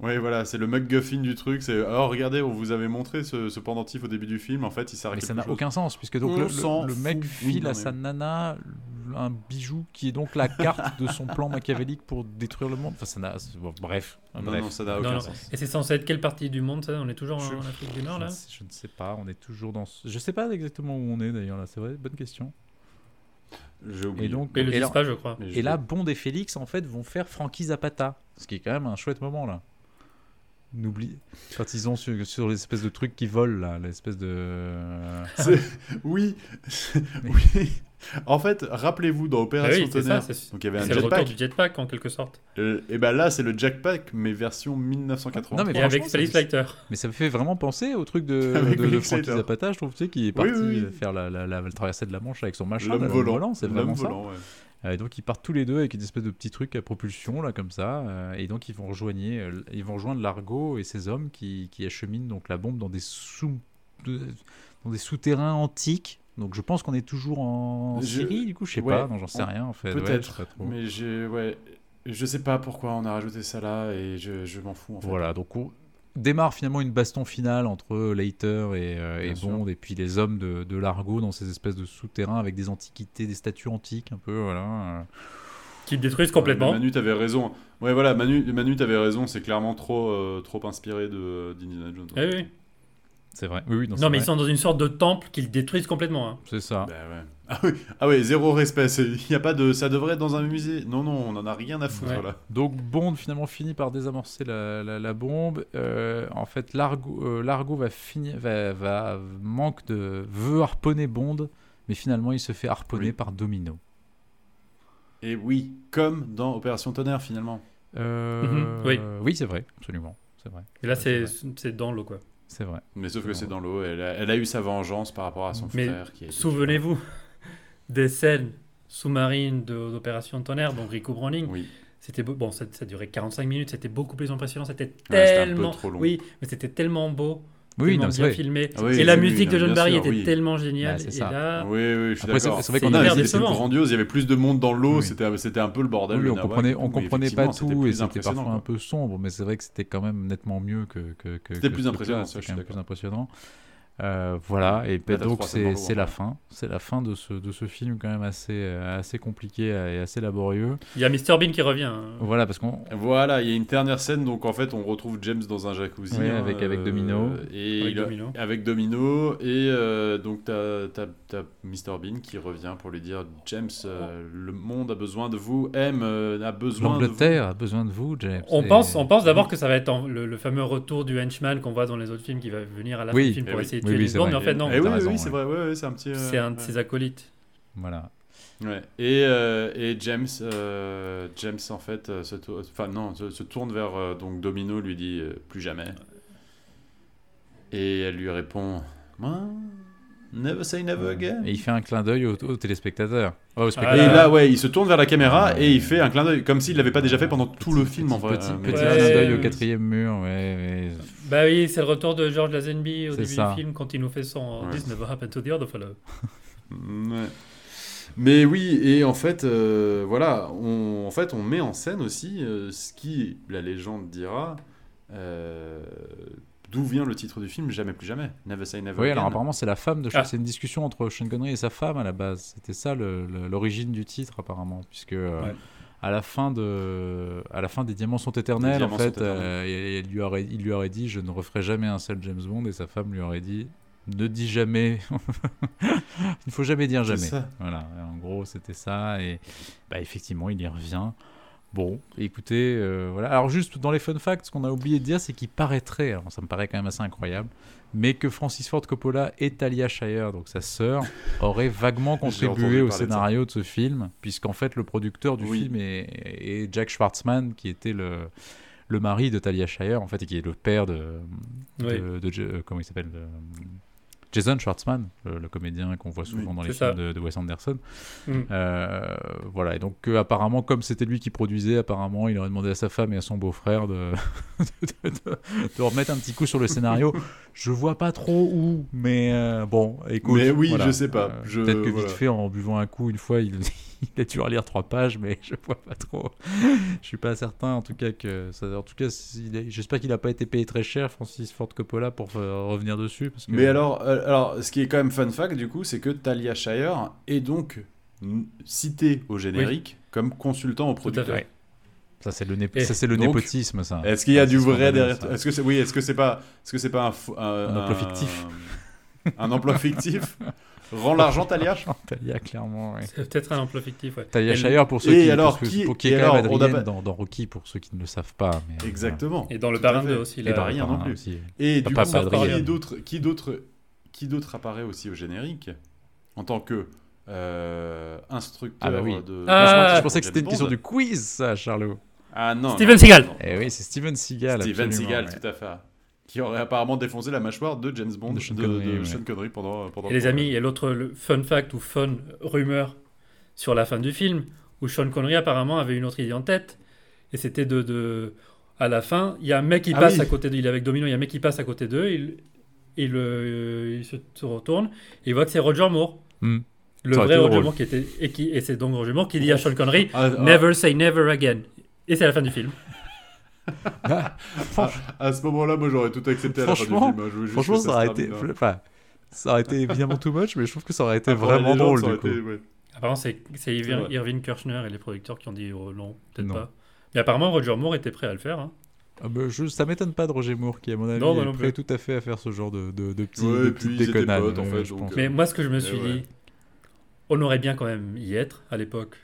Ouais, voilà, c'est le MacGuffin du truc. C'est alors regardez, on vous avait montré ce, ce pendentif au début du film. En fait, il sert à Mais ça n'a aucun sens puisque donc On le, le- le mec. Oui, file à mais- sa nana un bijou qui est donc la carte de son plan machiavélique pour détruire le monde. Enfin ça n'a bon, bref. Non, bref. non, ça n'a aucun non. sens. Et c'est censé être quelle partie du monde ça? On est toujours en, Je- en Afrique du Nord là? je ne sais pas, on est toujours dans ce- je sais pas exactement où on est d'ailleurs là, c'est vrai, bonne question. J'ai oublié. Et donc Mais ils le et là- pas, je crois. Et là, Bond et Félix, en fait, vont faire Frankie Zapata. Ce qui est quand même un chouette moment, là. N'oublie. Quand ils ont sur, sur l'espèce de truc qui vole, là, l'espèce de. Oui, oui. En fait, rappelez-vous dans Ah Opération oui, c'est ça. Tonnerre, C'est donc il y avait un c'est le retour jetpack. du jetpack en quelque sorte. Euh, et ben là, c'est le jetpack, mais version 1980. Non, mais Et avec ça- Felix Leiter. Mais ça me fait vraiment penser au truc de, Avec de, de Frankie. Zapata, je trouve, tu sais, qui est parti oui, oui. faire la, la, la, la traversée de la Manche avec son machin. L'homme là, volant. c'est vraiment ça. volant, ouais. Euh, donc ils partent tous les deux avec une espèce de petit truc à propulsion là comme ça, euh, et donc ils vont rejoindre, euh, ils vont rejoindre Largo et ses hommes qui, qui acheminent donc la bombe dans des sous de- dans des souterrains antiques. Donc je pense qu'on est toujours en Je- Syrie du coup, je sais ouais, pas, non j'en sais on- rien en fait. Je Peut-être, mais j'ai, ouais, je sais pas pourquoi on a rajouté ça là et je, je m'en fous en fait. Voilà, donc on démarre finalement une baston finale entre Leiter et, euh, et Bien sûr. Bond et puis les hommes de, de Largo dans ces espèces de souterrains avec des antiquités, des statues antiques un peu, voilà. Qui détruisent complètement. Manu, t'avais raison. Ouais, voilà, Manu, Manu t'avais raison. C'est clairement trop, euh, trop inspiré de d'Indiana Jones. Eh oui. C'est vrai. Oui, oui, non, mais ils sont dans une sorte de temple qu'ils détruisent complètement. hein. C'est ça. Bah ouais. Ah oui, ah ouais, zéro respect. Il y a pas de, ça devrait être dans un musée. Non, non, on en a rien à foutre Ouais. là. Donc Bond finalement finit par désamorcer la, la- la bombe. Euh, en fait, Largo, euh, Largo va finir, va, va- manque de veut harponner Bond, mais finalement il se fait harponner Oui. par Domino. Et oui, comme dans Opération Tonnerre finalement. Euh, Mhm, oui. oui, c'est vrai, absolument, c'est vrai, Et là, c'est dans l'eau, quoi. c'est vrai. Mais sauf que c'est dans l'eau. Elle, a- elle a eu sa vengeance par rapport à son Mais frère. Souvenez-vous des scènes sous-marines de- d'Opération Tonnerre, donc Rico Browning. Oui. C'était beau. Bon, ça, ça durait 45 minutes, c'était beaucoup plus impressionnant. C'était Ouais, c'était un peu tellement. trop long. Oui, mais c'était tellement beau, Oui, tellement non, bien vrai. filmé. Ah oui, et la oui, musique oui, de John Barry sûr, était oui. tellement géniale. Bah, c'est et là, Oui, oui, je suis d'accord. c'est vrai qu'on a plus grandiose. Il y avait plus de monde dans l'eau. Oui. C'était, c'était un peu le bordel. Oui, on comprenait, on comprenait pas tout et c'était parfois un peu sombre, mais c'est vrai que c'était quand même nettement mieux que. que, que C'était plus impressionnant, ça, je C'était suis plus impressionnant. Euh, voilà, et t'as donc c'est la fin. C'est la fin de ce, de ce film quand même assez, euh, assez compliqué et assez laborieux. il y a Mr Bean qui revient. hein. Voilà, parce qu'on. Voilà, il y a une dernière scène, donc en fait on retrouve James dans un jacuzzi. Ouais, hein, avec- avec Domino. Et Avec il Domino. avec Domino, et euh, donc t'as t'as- t'as Mr Bean qui revient pour lui dire James, euh, le monde a besoin de vous, M euh, a besoin de vous. L'Angleterre a besoin de vous, James. On Et- pense, on pense d'abord que ça va être en- le, le fameux retour du henchman qu'on voit dans les autres films qui va venir à la fin du film Eh pour oui. essayer Oui, c'est vrai. mais en fait non, Eh oui, t'as oui, raison, oui, c'est ouais. vrai, ouais, ouais, c'est un petit. euh, c'est un de ouais. ses acolytes. Voilà. Ouais. Et, euh, et James, euh, James en fait, euh, se, tour- enfin non, se, se tourne vers euh, donc Domino, lui dit euh, plus jamais. Et elle lui répond, Moi, never say never again. Et il fait un clin d'œil aux, aux téléspectateurs. Oh, aux Et là, ouais, il se tourne vers la caméra Ouais. et il fait un clin d'œil, comme s'il l'avait pas déjà fait pendant tout le film en vrai. Petit, petit Ouais. clin d'œil au quatrième mur, ouais, ouais. Bah oui, c'est le retour de George Lazenby au début ça. du film quand il nous fait son Ouais. This never happened to the other fellow. Ouais. Mais oui, et en fait, euh, voilà, on, en fait, on met en scène aussi euh, ce qui, la légende dira, euh, d'où vient le titre du film Jamais plus jamais. Never say never Oui, again. alors apparemment c'est la femme de Ah. c'est une discussion entre Sean Connery et sa femme à la base. C'était ça l'origine du titre apparemment, puisque euh, Ouais. à la fin de à la fin des Diamants sont éternels, Diamants en fait, éternels. euh, lui aurait il lui aurait dit je ne referai jamais un seul James Bond et sa femme lui aurait dit ne dis jamais, il ne faut jamais dire jamais. ça. Voilà, en gros c'était ça et bah, effectivement il y revient. Bon, écoutez, euh, voilà. Alors juste dans les fun facts, ce qu'on a oublié de dire, c'est qu'il paraîtrait, alors ça me paraît quand même assez incroyable, mais que Francis Ford Coppola et Talia Shire, donc sa sœur, auraient vaguement contribué au de scénario de, ce film, puisqu'en fait le producteur du Oui. film est, est Jack Schwartzman, qui était le, le mari de Talia Shire, en fait, et qui est le père de, de, Oui. de- de- comment il s'appelle Jason Schwartzman, le, le comédien qu'on voit souvent Oui, dans les films de, de Wes Anderson. Mm. Euh, voilà, et donc euh, apparemment, comme c'était lui qui produisait, apparemment, il aurait demandé à sa femme et à son beau-frère de, de, de- de remettre un petit coup sur le scénario. Je vois pas trop où, mais euh, bon, écoute. Mais oui, voilà. je sais pas. Je- Peut-être que voilà. vite fait, en buvant un coup une fois, il, il a dû relire trois pages, mais je vois pas trop. je suis pas certain, en tout cas que ça. En tout cas, s'il est- j'espère qu'il a pas été payé très cher, Francis Ford Coppola, pour euh, revenir dessus, parce que. Mais alors, euh, alors, ce qui est quand même fun fact, du coup, c'est que Talia Shire est donc citée au générique comme consultant au Tout à producteur. fait. Ça c'est le, ça, donc, népotisme, ça. Est-ce qu'il y a du Francis Ford vrai derrière. Est-ce que c'est oui Est-ce que c'est pas Est-ce que c'est pas un, faux- un, Un emploi fictif. Un emploi fictif? Rend l'argent Talia Talia, clairement, ouais. C'est peut-être un emploi fictif, ouais. Talia Et- Shire pour ceux Et qui, alors, pour, ceux- qui- pour qui et est quand même alors, on a pas- dans, dans Rocky pour ceux qui ne le savent pas. Mais, Exactement. Et dans le parrain fait. 2 aussi. Et là. dans rien non Voilà, plus. aussi. Et du Papa coup, pas qui d'autre qui d'autre qui d'autre apparaît aussi au générique en tant que euh, instructeur Ah bah oui. de Ah, je, je pensais que c'était une question du quiz, ça, Charlot. Ah non. Steven non, Seagal. non. Eh oui, c'est Steven Seagal. Steven Seagal, ouais. tout à fait. Qui aurait apparemment défoncé la mâchoire de James Bond, De de Sean de- Connery, de ouais. Sean Connery pendant, pendant Et les le amis, et l'autre le fun fact ou fun rumeur sur la fin du film, où Sean Connery apparemment avait une autre idée en tête, et c'était de, de... À la fin, il y a un mec qui Ah passe oui. à côté d'eux, il est avec Domino, il y a un mec qui passe à côté d'eux, il, il, euh, il se, retourne, et il voit que c'est Roger Moore. Hmm. Le Ça vrai Roger. Moore qui était... Et, qui, et c'est donc Roger Moore qui dit à Sean Connery, Ah, ah, Never say never again. Et c'est la fin du film. à, à ce moment-là, moi j'aurais tout accepté à la fin du film. Franchement- hein, je veux juste Franchement, ça aurait été. Enfin, ça aurait été évidemment too much, mais je trouve que ça aurait été Ah, vraiment drôle ça du aurait coup. été- ouais. Apparemment, c'est. Irving, Kirchner et les producteurs qui ont dit oh, non, peut-être Non. pas. Mais apparemment, Roger Moore était prêt à le faire. hein. Ah bah, je- ça m'étonne pas de Roger Moore qui, à mon avis, Non, est non prêt tout à fait à faire ce genre de, de, de petits, Ouais, de petites déconnades. potes, en ouais, fait, je donc, pense. euh, Mais moi, ce que je me suis ouais. dit, on aurait bien quand même y être à l'époque.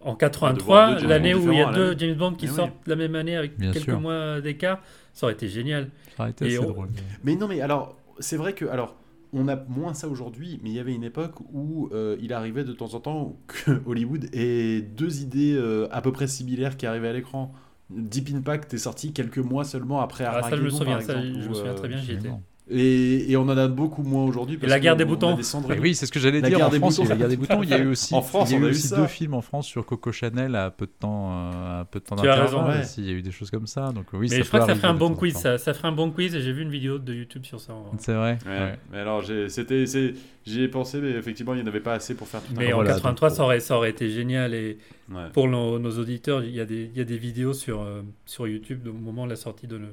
En voir 83, deux James l'année où il y a deux. James Bond qui Mais oui. sortent la même année avec Bien quelques sûr. mois d'écart, ça aurait été génial. Ça aurait été assez on- drôle. Mais non, mais alors, c'est vrai que. Alors, on a moins ça aujourd'hui, mais il y avait une époque où euh, il arrivait de temps en temps que Hollywood ait deux idées euh, à peu près similaires qui arrivaient à l'écran. Deep Impact est sorti quelques mois seulement après Ah, ça, je me Armageddon, souviens, par ça, exemple, je me souviens euh, très bien, j'y étais. Et, et on en a beaucoup moins aujourd'hui. la guerre des boutons. des oui, c'est ce que j'allais La dire. En France, boutons. la guerre des boutons. Il y a eu aussi, En France, il y a on eu a aussi deux films en France sur Coco Chanel à peu de temps, euh, à peu de temps Tu as raison, ouais. aussi. Il y a eu des choses comme ça. Donc oui, Mais ça je crois que ça ferait un bon quiz. Ça, ça ferait un bon quiz et j'ai vu une vidéo de YouTube sur ça. C'est vrai. Ouais, ouais. Mais alors, c'était, j'y ai pensé, mais effectivement, il n'y en avait pas assez pour faire tout un Mais en voilà, 83, donc, ça aurait, ça aurait été génial. Et pour nos, nos auditeurs, il y, a des, il y a des vidéos sur, euh, sur YouTube au moment de la sortie de le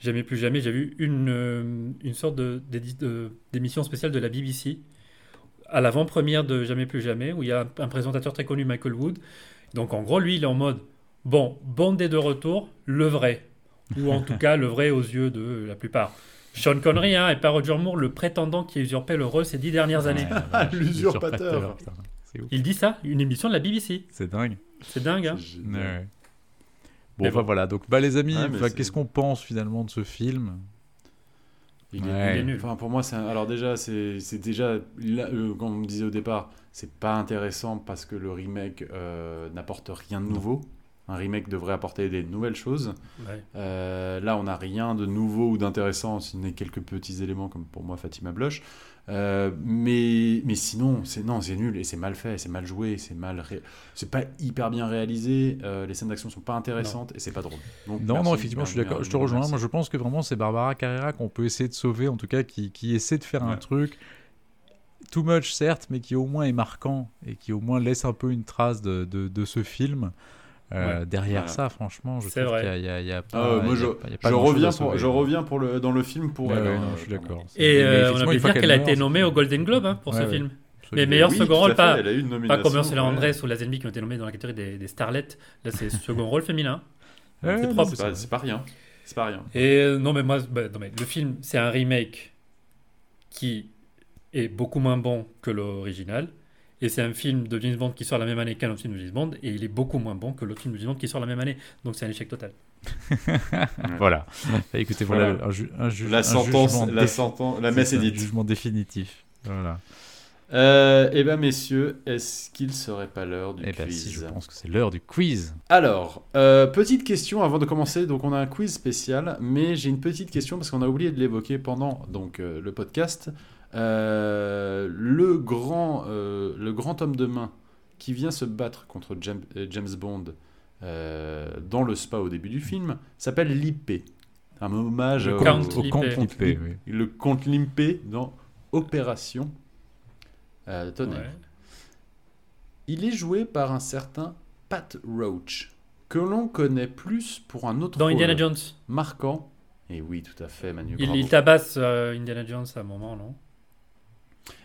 Jamais plus jamais. J'ai vu une, euh, une sorte de- d'édi- de- d'émission spéciale de la BBC à l'avant-première de Jamais plus jamais où il y a un, un présentateur très connu, Michael Wood. Donc en gros, lui, il est en mode bon, Bond est de retour, le vrai. Ou en tout cas, le vrai aux yeux de la plupart. Sean Connery hein, et pas Roger Moore, le prétendant qui a usurpé le re ces dix dernières années. Vache, L'usurpateur. Il dit ça, une émission de la BBC. C'est dingue. C'est dingue, hein C'est Ouais, génial. ouais. Bon, Mais bon. voilà. Donc, bah, les amis, Ouais, qu'est-ce qu'on pense finalement de ce film? Il Ouais. Il est nul. Enfin, pour moi, c'est un- alors déjà, c'est déjà là, euh, comme on me disait au départ, c'est pas intéressant parce que le remake euh, n'apporte rien de nouveau. Un remake devrait apporter des nouvelles choses. Ouais. Euh, là, on n'a rien de nouveau ou d'intéressant, si ce n'est quelques petits éléments comme pour moi Fatima Blush. Euh, mais, mais sinon, c'est non, c'est nul et c'est mal fait, c'est mal joué, c'est mal, ré- c'est pas hyper bien réalisé. euh, les scènes d'action sont pas intéressantes et c'est pas drôle. Donc, Non, merci, non, effectivement, je suis d'accord. Je te rejoins. merci. Moi, je pense que vraiment, c'est Barbara Carrera qu'on peut essayer de sauver, en tout cas, qui, qui essaie de faire un truc too much, certes, mais qui au moins est marquant et qui au moins laisse un peu une trace de, de, de ce film. Euh, Ouais. derrière Voilà. ça, franchement, je trouve qu'il y a, je, a pas- il y a pas je grand-chose reviens pour, je reviens pour le, dans le film pour. Ouais, elle, ouais, non, je suis d'accord. Et euh, on a fois dire qu'elle a été nommée au Golden Globe hein, pour Ouais, ce ouais. film. Absolument. Mais meilleur Oui, second rôle, pas, elle a eu une pas nomination, comme Ursula ouais. Andress ou Lazenby qui ont été nommés dans la catégorie des, des starlets. Là, c'est second rôle féminin. Ouais, c'est propre. C'est pas, rien. C'est pas rien. Et euh, non, mais moi, bah, non, mais le film, c'est un remake qui est beaucoup moins bon que l'original. Et c'est un film de James Bond qui sort la même année qu'un autre film de James Bond. Et il est beaucoup moins bon que l'autre film de James Bond qui sort la même année. Donc c'est un échec total. Voilà. Bah, écoutez, voilà, Voilà. un, ju- un ju- La un sentence, jugement la sentence, la c'est messe est un dite. Jugement définitif. Voilà. Euh, eh ben messieurs, est-ce qu'il serait pas l'heure du Et ben quiz si, je pense que c'est l'heure du quiz. Alors, euh, petite question avant de commencer. Donc, on a un quiz spécial, mais j'ai une petite question parce qu'on a oublié de l'évoquer pendant donc euh, le podcast. Euh, le grand, euh, le grand homme de main qui vient se battre contre James, euh, James Bond euh, dans le spa au début du film s'appelle Lippé. Un hommage Le au, au. Comte oui. le comte Limpé dans Opération euh, Tonnerre. Ouais. Il est joué par un certain Pat Roach, que l'on connaît plus pour un autre Dans rôle Indiana Jones. marquant. Et oui, tout à fait, Manu. Il, il tabasse euh, Indiana Jones à un moment, non?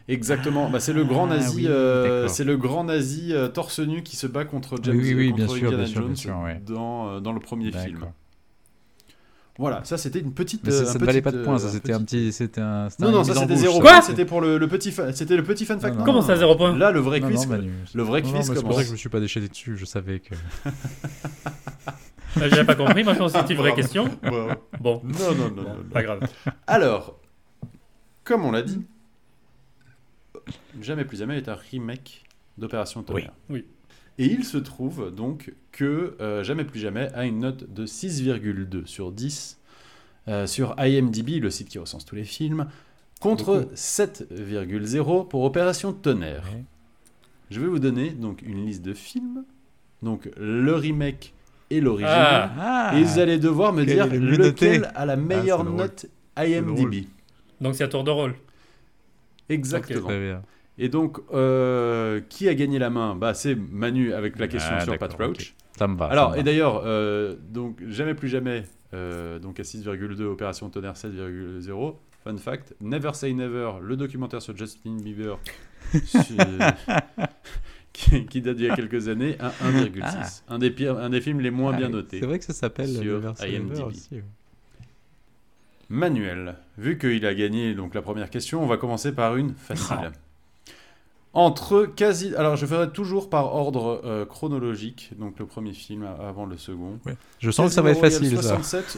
Exactement. Bah, c'est le grand Ah, nazi. oui, euh, c'est le grand nazi euh, torse nu qui se bat contre James Oui, oui, contre bien sûr, Indiana bien sûr, bien Jones sûr, ouais. dans, euh, dans le premier film. Voilà, ça c'était une petite. Mais ça, euh, ça un ne valait petit, pas de points, ça euh, c'était un petit, c'était un. Non, un non, ça c'était zéro. Quoi point. C'était pour le, le petit, fa- c'était le petit fun fact. Non, non. Comment ça, zéro point Là, le vrai Non, quiz. non, Manu. le vrai Non, quiz C'est pour ça que je me suis pas déchaîné dessus. Je savais que. Euh, J'avais pas compris, moi je pense que c'était une vraie question. Bon, Non, non, non, bon, non, non. pas grave. Alors, comme on l'a dit, Jamais plus jamais est un remake d'Opération Tonnerre. Oui. Et il se trouve donc que euh, Jamais plus jamais a une note de 6,2 sur 10 euh, sur IMDb, le site qui recense tous les films, contre Beaucoup. 7,0 pour Opération Tonnerre. Ouais. Je vais vous donner donc une liste de films, donc le remake et l'original. Ah, Ah Et vous allez devoir me dire noté lequel a la meilleure drôle. note. IMDb. donc c'est à tour de rôle. Exactement. Et donc, euh, qui a gagné la main? Bah, C'est Manu avec la question Ah, sur Pat Roach. Ça me va. Alors, me et d'ailleurs, euh, donc jamais plus jamais, euh, donc à 6,2, Opération Tonnerre 7,0. Fun fact, Never Say Never, le documentaire sur Justin Bieber, sur- qui, qui date d'il y a quelques années, à 1,6. Un, des pires, un des films les moins Ah, bien notés. C'est vrai que ça s'appelle le verset IMDb. aussi. ouais. Manuel, vu qu'il a gagné donc la première question, on va commencer par une facile. Ah. Entre quasi, alors je ferai toujours par ordre euh, chronologique, donc le premier film avant le second. Je sens que ça va être Casino Royale facile ça. 67,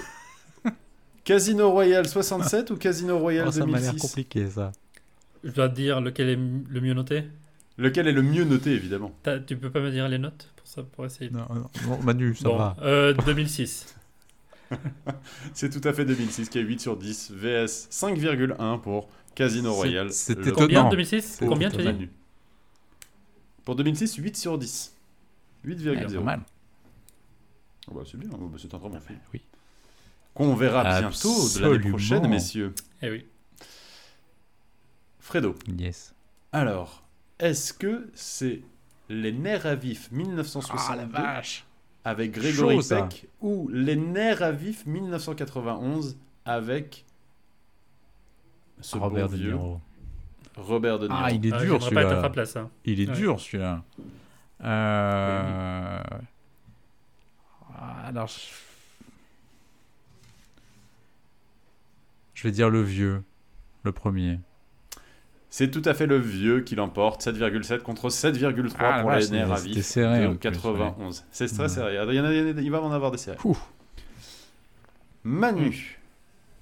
Casino Royale 67 ou Casino Royale Oh, ça m'a l'air 2006 compliqué ça. Je dois te dire lequel est le mieux noté. Lequel est le mieux noté évidemment Tu peux pas me dire les notes pour ça, pour essayer. Non, non, non, Manu, ça bon, va. euh, 2006. C'est tout à fait 2006 qui est 8 sur 10, VS 5,1 pour Casino Royale. c'était. Combien Non. 2006 C'est Combien tu as dit Manu. Pour 2006, 8 sur 10. 8,0. Ouais, pas mal. Ah bah, c'est bien, oh bah, c'est un très bon film. Oui. Qu'on verra bientôt de l'année prochaine, messieurs. Eh oui. Fredo, Yes. alors, est-ce que c'est Les Nerfs à vif 1962 avec Grégory Chaud, ça. Peck ou Les Nerfs à vif 1991 avec ce Robert bon De vieux Niro. Robert De Niro Ah, il est Ah, dur à ta celui-là. hein. Il est Ouais. dur celui-là. Euh... ah, Alors, je vais dire le vieux, le premier. C'est tout à fait le vieux qui l'emporte, 7,7 contre 7,3 Ah, la pour les nerfs à vif serré, de en plus, 91. C'est très Ouais. serré. Il, y en a- il va en avoir des serrés. Ouh. Manu,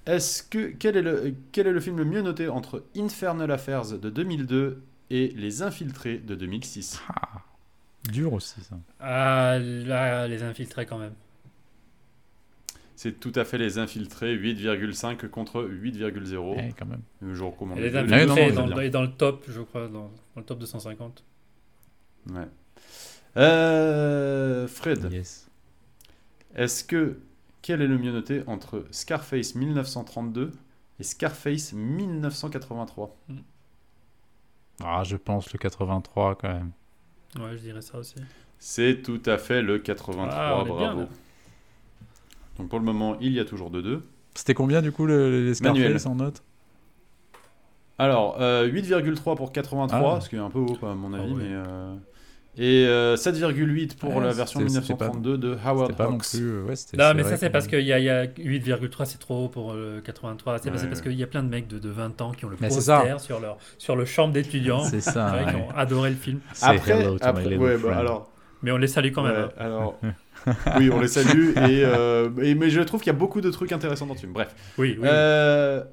Est-ce que quel est, le, quel est le film le mieux noté entre Infernal Affairs de 2002 et Les Infiltrés de 2006 Ah, dur aussi, ça. Ah, là, les infiltrés quand même. C'est tout à fait Les Infiltrés, 8,5 contre 8,0. Eh, quand même. Je recommande. Et les les. Ouais, infiltrés non, non, est dans, bien. est dans le top, je crois, dans, dans le top de 150. Ouais. Euh, Fred, Yes. est-ce que quel est le mieux noté entre Scarface 1932 et Scarface 1983 Ah, je pense le 83 quand même. Ouais, je dirais ça aussi. C'est tout à fait le 83, Ah, bien, bravo. Donc pour le moment, il y a toujours 2-2. C'était combien du coup le- les. Scarface en note? Alors, euh, 8,3 pour 83, Ah. ce qui est un peu haut à mon avis, Ah ouais. mais... euh, Et euh, 7,8 pour Ouais, la version c'était- c'était pas- 1932 de Howard pas non Hawks. plus. euh, Ouais, c'était- Non, mais ça, c'est parce qu'il y a, il y a 8,3, c'est trop haut pour le 83. C'est Ouais, parce ouais. qu'il y a plein de mecs de, de 20 ans qui ont le poster sur leur, sur le chambre d'étudiants. C'est ça. qu'ils ont adoré le film. Après, après bah, alors, Mais on les salue quand même. ouais, hein. alors, oui, on les salue, et, euh, et- mais je trouve qu'il y a beaucoup de trucs intéressants dans le film. Bref, Oui, oui. Euh,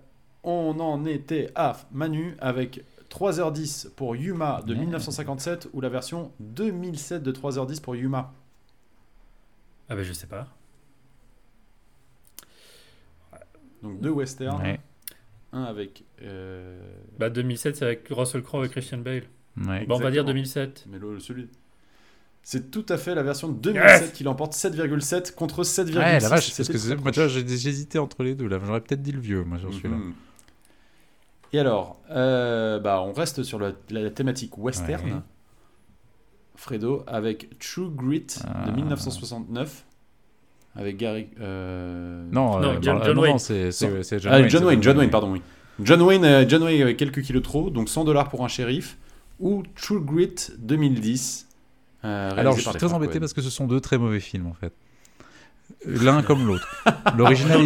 on en était à Manu avec 3h10 pour Yuma de Ouais. 1957 ou la version 2007 de 3h10 pour Yuma. Ah ben je sais pas. Donc deux westerns, Ouais, un avec... euh, Bah 2007, c'est avec Russell Crowe et Christian Bale. ouais. Bon, on va dire Exactement. 2007. Mais le, celui... C'est tout à fait la version 2007 qui l'emporte 7,7 contre 7,6. Ouais, la vache, parce que moi, j'ai j'hésitais entre les deux là. J'aurais peut-être dit le vieux, moi, sur celui-là. Mhm. Et alors, euh, bah, on reste sur la, la thématique western. Ouais. Fredo avec True Grit Ah. de 1969 avec Gary. euh, Non, Non, euh, John- non, John non, Wayne. non, c'est John ah, Wayne. John Wayne, John Wayne, pardon, oui. John Wayne, euh, John Wayne avec quelques kilos trop, donc 100 dollars pour un shérif, ou True Grit 2010. Euh, Alors, je suis très embêté parce que ce sont deux très mauvais films en fait. L'un comme l'autre. L'original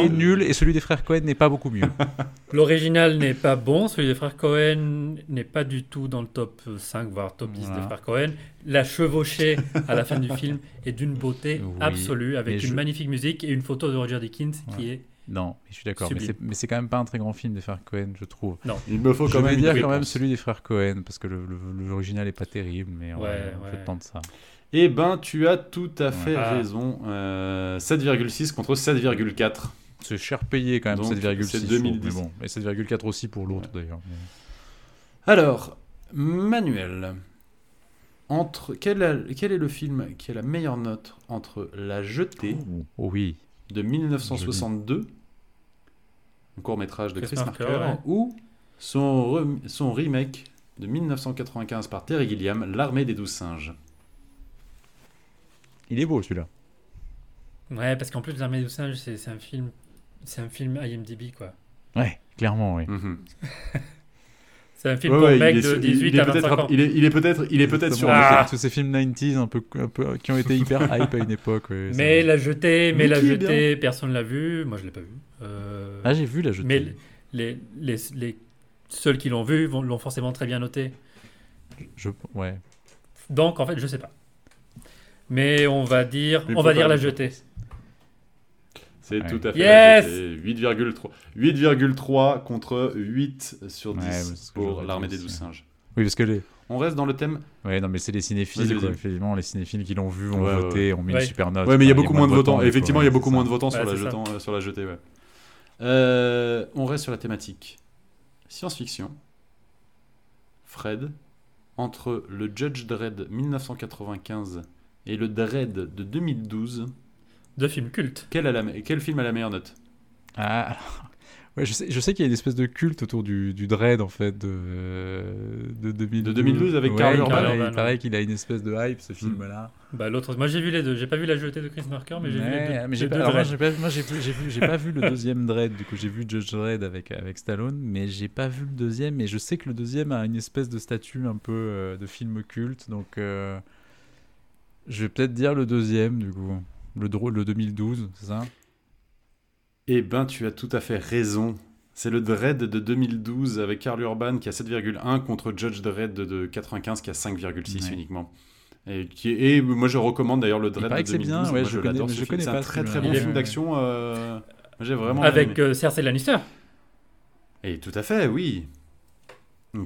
est, nul- et celui des frères Cohen n'est pas beaucoup mieux. L'original n'est pas bon, celui des frères Cohen n'est pas du tout dans le top 5, voire top 10 Voilà. des frères Cohen. La chevauchée à la fin du film est d'une beauté Oui, absolue, avec une je- magnifique musique et une photo de Roger Dickens qui est... Non, je suis d'accord, mais c'est, mais c'est quand même pas un très grand film des frères Cohen, je trouve. Il me faut je quand vais même dire une quand même celui des frères Cohen parce que le- le- l'original est pas terrible, mais on, Ouais, on ouais. fait tant de ça. Eh ben, tu as tout à fait Ah. raison. euh, 7,6 contre 7,4. C'est cher payé quand même, Donc, 7,6. c'est je trouve, 2010. Mais bon, et 7,4 aussi pour l'autre d'ailleurs. mais- Alors, Manuel, entre quel, est- quel est le film qui a la meilleure note entre La Jetée Oh oui. de 1962, un court métrage de Chris Chris Marker, Marker, ouais. ou son, rem- son remake de 1995 par Terry Gilliam, L'armée des douze singes. Il est beau celui-là. Ouais, parce qu'en plus, L'armée des singes, c'est c'est un film... C'est un film IMDb, quoi. Ouais, clairement, oui. Mhm. C'est un film Ouais, pour ouais, est de sur- 18 il est à peut-être 25 rap- ans. Il est, il est peut-être, il est peut-être sur. Ah. Tous ces films 90s un peu, un peu, qui ont été hyper hype à une époque. ouais, Mais la jetée, mais la Mickey jetée, personne l'a vu. Moi, je l'ai pas vu. Euh, Ah, j'ai vu la jetée. mais les, les, les ceux qui l'ont vu l'ont forcément très bien noté. Je, ouais. Donc, en fait, je sais pas. Mais on va dire, Il on va dire la jetée. C'est Ouais. tout à fait Yes la jetée. 8,3 8,3 contre 8 sur 10 Ouais, mais c'est ce que pour l'armée des douze singes. Oui, parce que les. On reste dans le thème. Ouais, non, mais c'est les cinéphiles, quoi. Effectivement, les cinéphiles qui l'ont vu ont Ouais, voté, ont mis Ouais. une super note. Ouais, mais il y a beaucoup moins de votants. Effectivement, il y a beaucoup moins de votants la jetant, euh, sur la jetée. Ouais. Euh, on reste sur la thématique science-fiction. Fred, entre le Judge Dredd 1995 et le Dredd de 2012, Deux films cultes. quel, a la me- quel film a la meilleure note? Ah, alors, ouais, je sais, je sais qu'il y a une espèce de culte autour du, du Dread, en fait, de, de 2012. De 2012 avec Ouais, Karl il Urban. paraît- Urban, Il paraît qu'il a une espèce de hype, ce film-là. Bah, l'autre, moi j'ai vu les deux. J'ai pas vu la jetée de Chris Marker, mais j'ai vu les Ouais, deux. mais j'ai pas, alors moi, j'ai pas, moi, j'ai vu, j'ai vu, j'ai pas vu le deuxième Dread. Du coup, j'ai vu Judge Dredd avec avec Stallone, mais j'ai pas vu le deuxième. Mais je sais que le deuxième a une espèce de statut un peu euh, de film culte, donc euh, je vais peut-être dire le deuxième du coup, le drôle, le 2012, c'est ça? Eh ben, tu as tout à fait raison. C'est le Dredd de 2012 avec Karl Urban qui a 7,1 contre Judge Dredd de, de 95 qui a 5,6 Ouais. uniquement. Et, qui est- et moi je recommande d'ailleurs le paraît de que c'est 2012. bien, ouais, moi, je je connais- je connais C'est pas un très très bon film d'action. euh, J'ai vraiment Avec euh, Cersei Lannister. Et tout à fait, oui.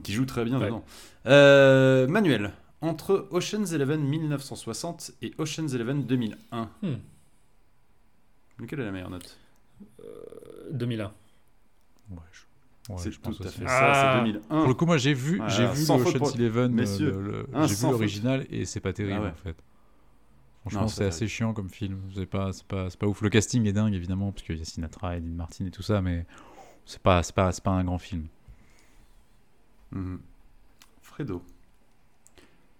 Qui joue très bien Ouais. dedans. Euh, Manuel, entre Ocean's Eleven 1960 et Ocean's Eleven 2001, Hmm. quelle est la meilleure note? Euh, 2001. Ouais, je, ouais, C'est tout pense à aussi. fait Ah. ça, c'est 2001. Pour le coup, moi j'ai vu, Voilà, j'ai vu Ocean's pour- Eleven, euh, j'ai vu l'original et c'est pas terrible Ah ouais. en fait. Franchement, c'est assez chiant comme film. C'est pas, c'est pas, c'est pas ouf. Le casting est dingue évidemment parce qu'il y a Sinatra, Dean Martin et tout ça, mais c'est pas, c'est pas, c'est pas un grand film. Mhm. Fredo,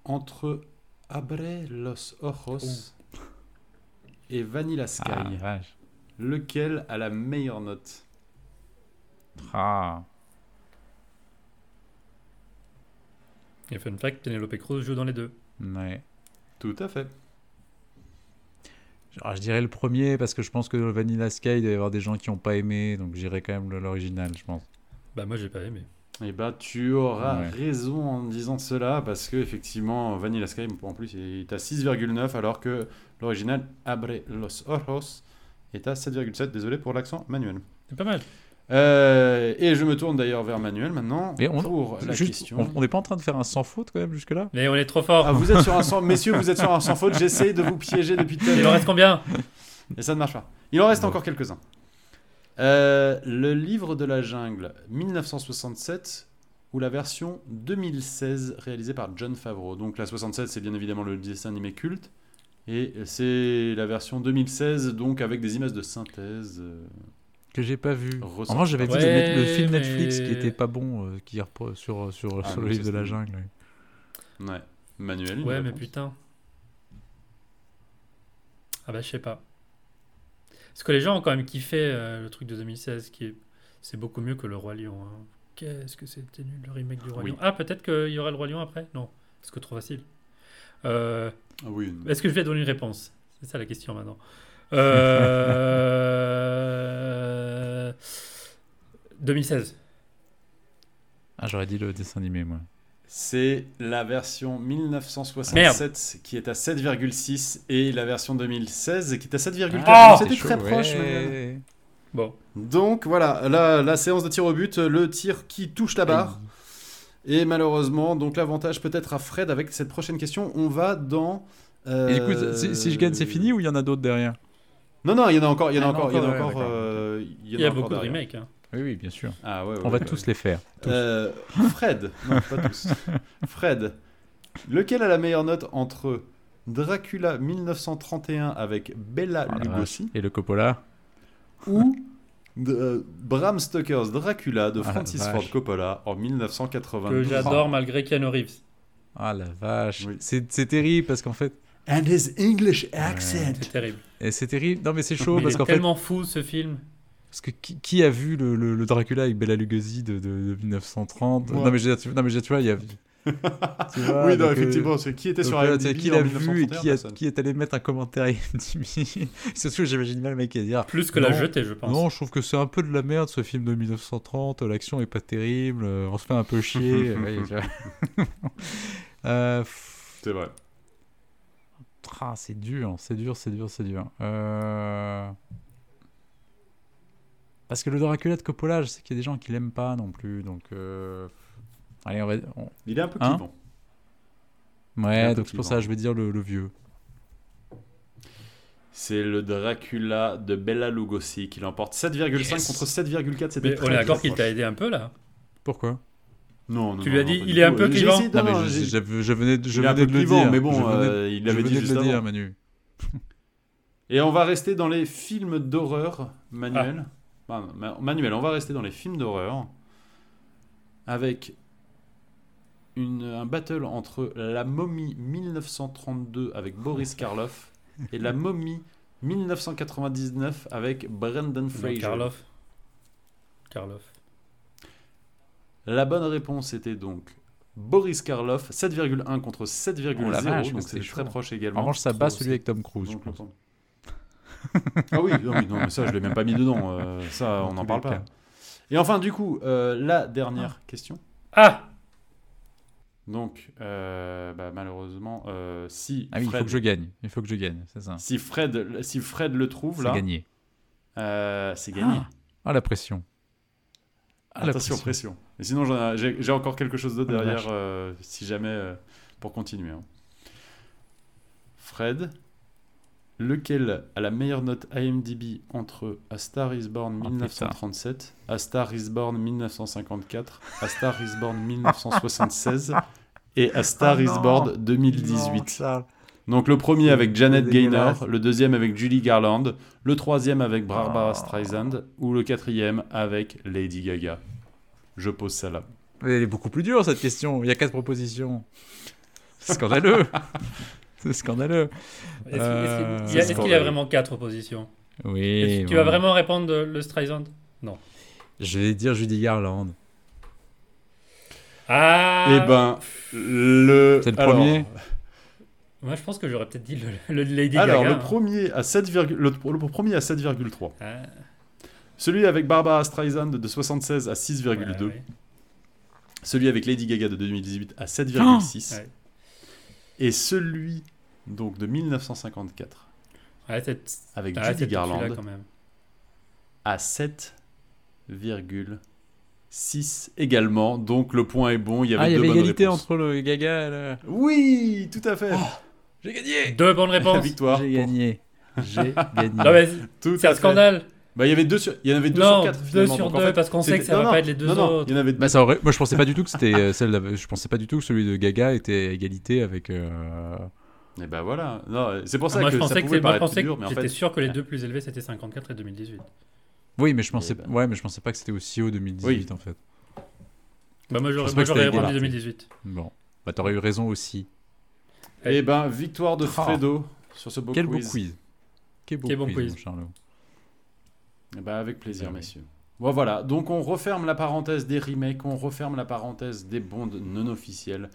entre Abre los Ojos et Vanilla Sky, Ah, lequel a la meilleure note? Ah. Et fun fact, Penelope Cruz joue dans les deux. Ouais. Tout à fait. Alors, je dirais le premier parce que je pense que Vanilla Sky, il doit y avoir des gens qui n'ont pas aimé, donc j'irais quand même l'original, je pense. Bah moi j'ai pas aimé. Eh bah, tu auras Ouais. raison en disant cela parce que effectivement, Vanilla Sky, en plus, est à 6,9 alors que l'original Abre los Ojos est à 7,7. Désolé pour l'accent, Manuel. C'est pas mal. Euh, et je me tourne d'ailleurs vers Manuel maintenant Mais on- pour la Juste, question. on n'est pas en train de faire un sans faute quand même jusque-là? Mais on est trop fort. Ah, vous êtes sur un sans... Messieurs, vous êtes sur un sans faute. J'essaye de vous piéger depuis tout à Il en reste combien? Et ça ne marche pas. Il en reste Bon. encore quelques-uns. Euh, le livre de la jungle 1967 ou la version 2016 réalisée par John Favreau. Donc la 67 c'est bien évidemment le dessin animé culte et c'est la version 2016 donc avec des images de synthèse. euh, Que j'ai pas vu. En revanche, j'avais vu Ouais, le, net- le film mais- Netflix qui était pas bon, euh, qui repro- sur, sur, Ah, sur le livre de la jungle. ouais. Ouais. Manuel. Ouais mais réponse putain. Ah bah je sais pas. Parce que les gens ont quand même kiffé euh, le truc de 2016 qui est... C'est beaucoup mieux que le Roi Lion. hein. Qu'est-ce que c'était nul le remake du Roi Oui. Lion. Ah peut-être qu'il y aurait le Roi Lion après? Non. Parce que trop facile. Euh, Ah oui. Est-ce que je vais donner une réponse? C'est ça la question maintenant. Euh... 2016. Ah, j'aurais dit le dessin animé, moi. C'est la version 1967 qui est à 7,6 et la version 2016 qui est à 7,4. Ah, C'était très chaud, proche. ouais. Manuel. Bon. Donc voilà, la, la séance de tir au but, le tir qui touche la barre. Et malheureusement, donc l'avantage peut-être à Fred avec cette prochaine question. On va dans. euh, Et du coup, si, si je gagne, c'est fini ou il y en a d'autres derrière? Non, non, il y en a encore. Il y en a Ah, encore. Il y en a encore. il y a beaucoup de remakes. hein. Oui, oui, bien sûr. Ah ouais, ouais, On va ouais, tous ouais. les faire. Tous. Euh, Fred, non pas tous. Fred, lequel a la meilleure note entre Dracula 1931 avec Bella Ah, Lugosi. Et le Coppola ou de- euh, Bram Stoker's Dracula de Ah, Francis. Ford Coppola en Que 1992 j'adore malgré Keanu Reeves. Ah la vache. Oui. C'est terrible parce qu'en fait. And his English accent. C'est terrible. et C'est terrible. Non, mais c'est chaud Mais parce qu'en fait. tellement fou ce film. Parce que qui, qui a vu le, le- le Dracula avec Bella Lugosi de, de- de 1930 Moi. Non, mais je tu, non, mais je veux dire, tu vois, il y a. tu vois, oui, non, donc, euh, effectivement, c'est qui était donc, sur IMDb qui l'a vu et 1931, qui, a- personne. qui est allé mettre un commentaire IMDb Surtout, j'imagine mal le mec qui a dire Plus que la jetée, je pense. Non, je trouve que c'est un peu de la merde ce film de 1930, l'action est pas terrible, euh, on se fait un peu chier. Euh, C'est vrai. ah, c'est dur, c'est dur, c'est dur, c'est dur. Euh, Parce que le Dracula de Coppola, je sais qu'il y a des gens qui l'aiment pas non plus, donc. euh, Allez, on va. on- Il est un peu Hein clivant. Ouais, donc c'est pour ça je vais dire le, le vieux. C'est le Dracula de Bella Lugosi qui l'emporte 7,5 Yes. contre 7,4. C'était on est d'accord qu'il t'a aidé un peu là. Pourquoi? Non, non, Tu non, lui as dit, il est un peu clivant non, mais je, venais, de- je venais de le dire. mais bon, euh, il venais dit de juste le dire, avant. Manu. Et on va rester dans les films d'horreur, Manuel. Ma- Manuel, on va rester dans les films d'horreur avec une, un battle entre La momie 1932 avec Boris Karloff et La momie 1999 avec Brendan Fraser. Karloff. Karloff. La bonne réponse était donc Boris Karloff, 7,1 contre 7,0, Oh la vache, donc c'était très proche En également. revanche, ça bat celui avec Tom Cruise, je pense. Ah oui, non, oui, non, mais ça je l'ai même pas mis dedans, euh, ça Dans on n'en parle pas. cas. Et enfin du coup, euh, la dernière question. Ah Donc euh, bah, malheureusement, euh, si, Ah oui, il Fred, faut que je gagne. Il faut que je gagne, c'est ça. si, Fred, si Fred le trouve C'est là, gagné. Euh, c'est gagné. Ah, ah, la pression. Ah, la Attention, pression. Et sinon, j'ai encore quelque chose d'autre derrière, euh, si jamais, euh, pour continuer. hein. Fred, lequel a la meilleure note IMDb entre A Star Is Born Ah, 1937, A Star Is Born 1954, A Star Is Born 1976 et A Star Ah Is. Born Non, 2018 Charles. donc le premier avec Janet Gaynor, le deuxième avec Julie Garland, le troisième avec Barbara Oh. Streisand ou le quatrième avec Lady Gaga. Je pose ça là. Mais Elle est beaucoup plus dure cette question. Il y a quatre propositions. C'est scandaleux. C'est scandaleux. Est-ce Euh, qu'il y a- est-ce qu'il y a vraiment quatre positions Oui. Tu vas vraiment répondre le, le Streisand Je vais dire Judy Garland. Ah Eh ben, le. C'est le alors- premier Moi, je pense que j'aurais peut-être dit le, le Lady Alors, Gaga. le premier à 7, le, le premier à 7,3. hein. Celui avec Barbara Streisand de 76 à 6,2. Ouais, ouais. Celui avec Lady Gaga de 2018 à 7,6. Ouais. Et celui donc de 1954 Ouais, c'est- avec ouais, Judy Garland celui-là, quand même. à 7,6 également. Donc le point est bon. Il y avait Ah, il y deux avait bonnes égalité réponses. entre le Gaga et le... Oui, tout à fait. J'ai gagné Deux bonnes réponses. victoire. J'ai pour- gagné. J'ai gagné. Non, mais Tout c'est un fait. scandale. Bah, il y avait deux sur, il y en avait deux non, sur quatre. deux finalement. sur Donc, en deux, fait, parce qu'on sait que ça non, va non, pas être les deux non, non, autres. Il y en avait Bah, ça aurait... Moi, je pensais pas du tout que c'était euh, celle. de- Je pensais pas du tout que celui de Gaga était à égalité avec. euh, Et bah voilà. Non, c'est pour ça Ah, moi, que je ça pensais que, pouvait paraître pensais dur, que mais en j'étais fait, sûr que les deux plus élevés c'était 54 et 2018. Oui, mais je pensais. Eh ben. Ouais, mais je pensais pas que c'était aussi haut 2018 en fait. Bah, moi j'aurais répondu égal. 2018. Bon, bah t'aurais eu raison aussi. Eh ben, victoire de Ah. Fredo sur ce beau Quel quiz. beau quiz. Quel beau Quel bon quiz, Charlot. Eh ben, avec plaisir, oui. messieurs. Bon, voilà. Donc, on referme la parenthèse des remakes, on referme la parenthèse des bondes non officielles.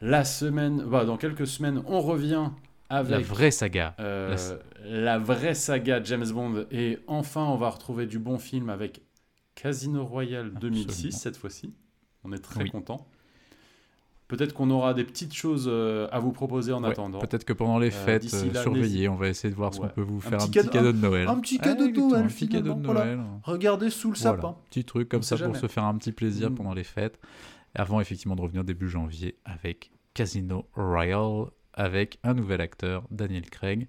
La semaine, bah, dans quelques semaines, on revient avec La vraie saga. euh, La- la... vraie saga James Bond. Et enfin, on va retrouver du bon film avec Casino Royale 2006 Absolument. cette fois-ci. On est très Oui. content. Peut-être qu'on aura des petites choses euh, à vous proposer en Ouais, attendant. Peut-être que pendant les Euh, fêtes, euh, là, surveillez, on va essayer de voir si Ouais. on peut vous faire un petit petit cadeau- de Noël. un petit cadeau de Noël, Un petit cadeau de. Noël. Regardez sous le Voilà, sapin. petit truc comme On ça pour jamais. se faire un petit plaisir Mm. pendant les fêtes. Avant effectivement de revenir début janvier avec Casino Royale avec un nouvel acteur, Daniel Craig.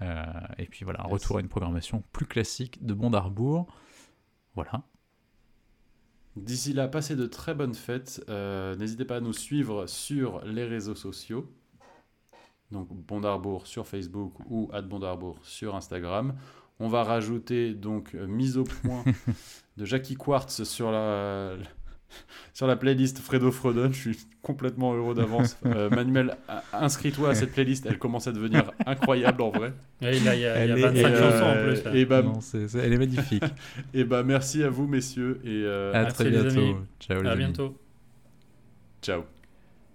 Euh, et puis voilà, un Yes. retour à une programmation plus classique de Bond Arbour. Voilà. D'ici là, passez de très bonnes fêtes. Euh, N'hésitez pas à nous suivre sur les réseaux sociaux. Donc Bondarbourg sur Facebook ou Bondarbourg sur Instagram. On va rajouter donc mise au point de Jackie Quartz sur la, sur la playlist Fredo Frodon. Je suis complètement heureux d'avance. Euh, Manuel, inscris-toi à cette playlist. Elle commence à devenir incroyable en vrai. Là, il y a, il y a Elle est- 25 Et, chansons en euh, plus. là. et bah, Non, c'est- elle est magnifique. et bah, merci à vous messieurs et euh, à très les bientôt. amis. Ciao les à amis. bientôt. ciao.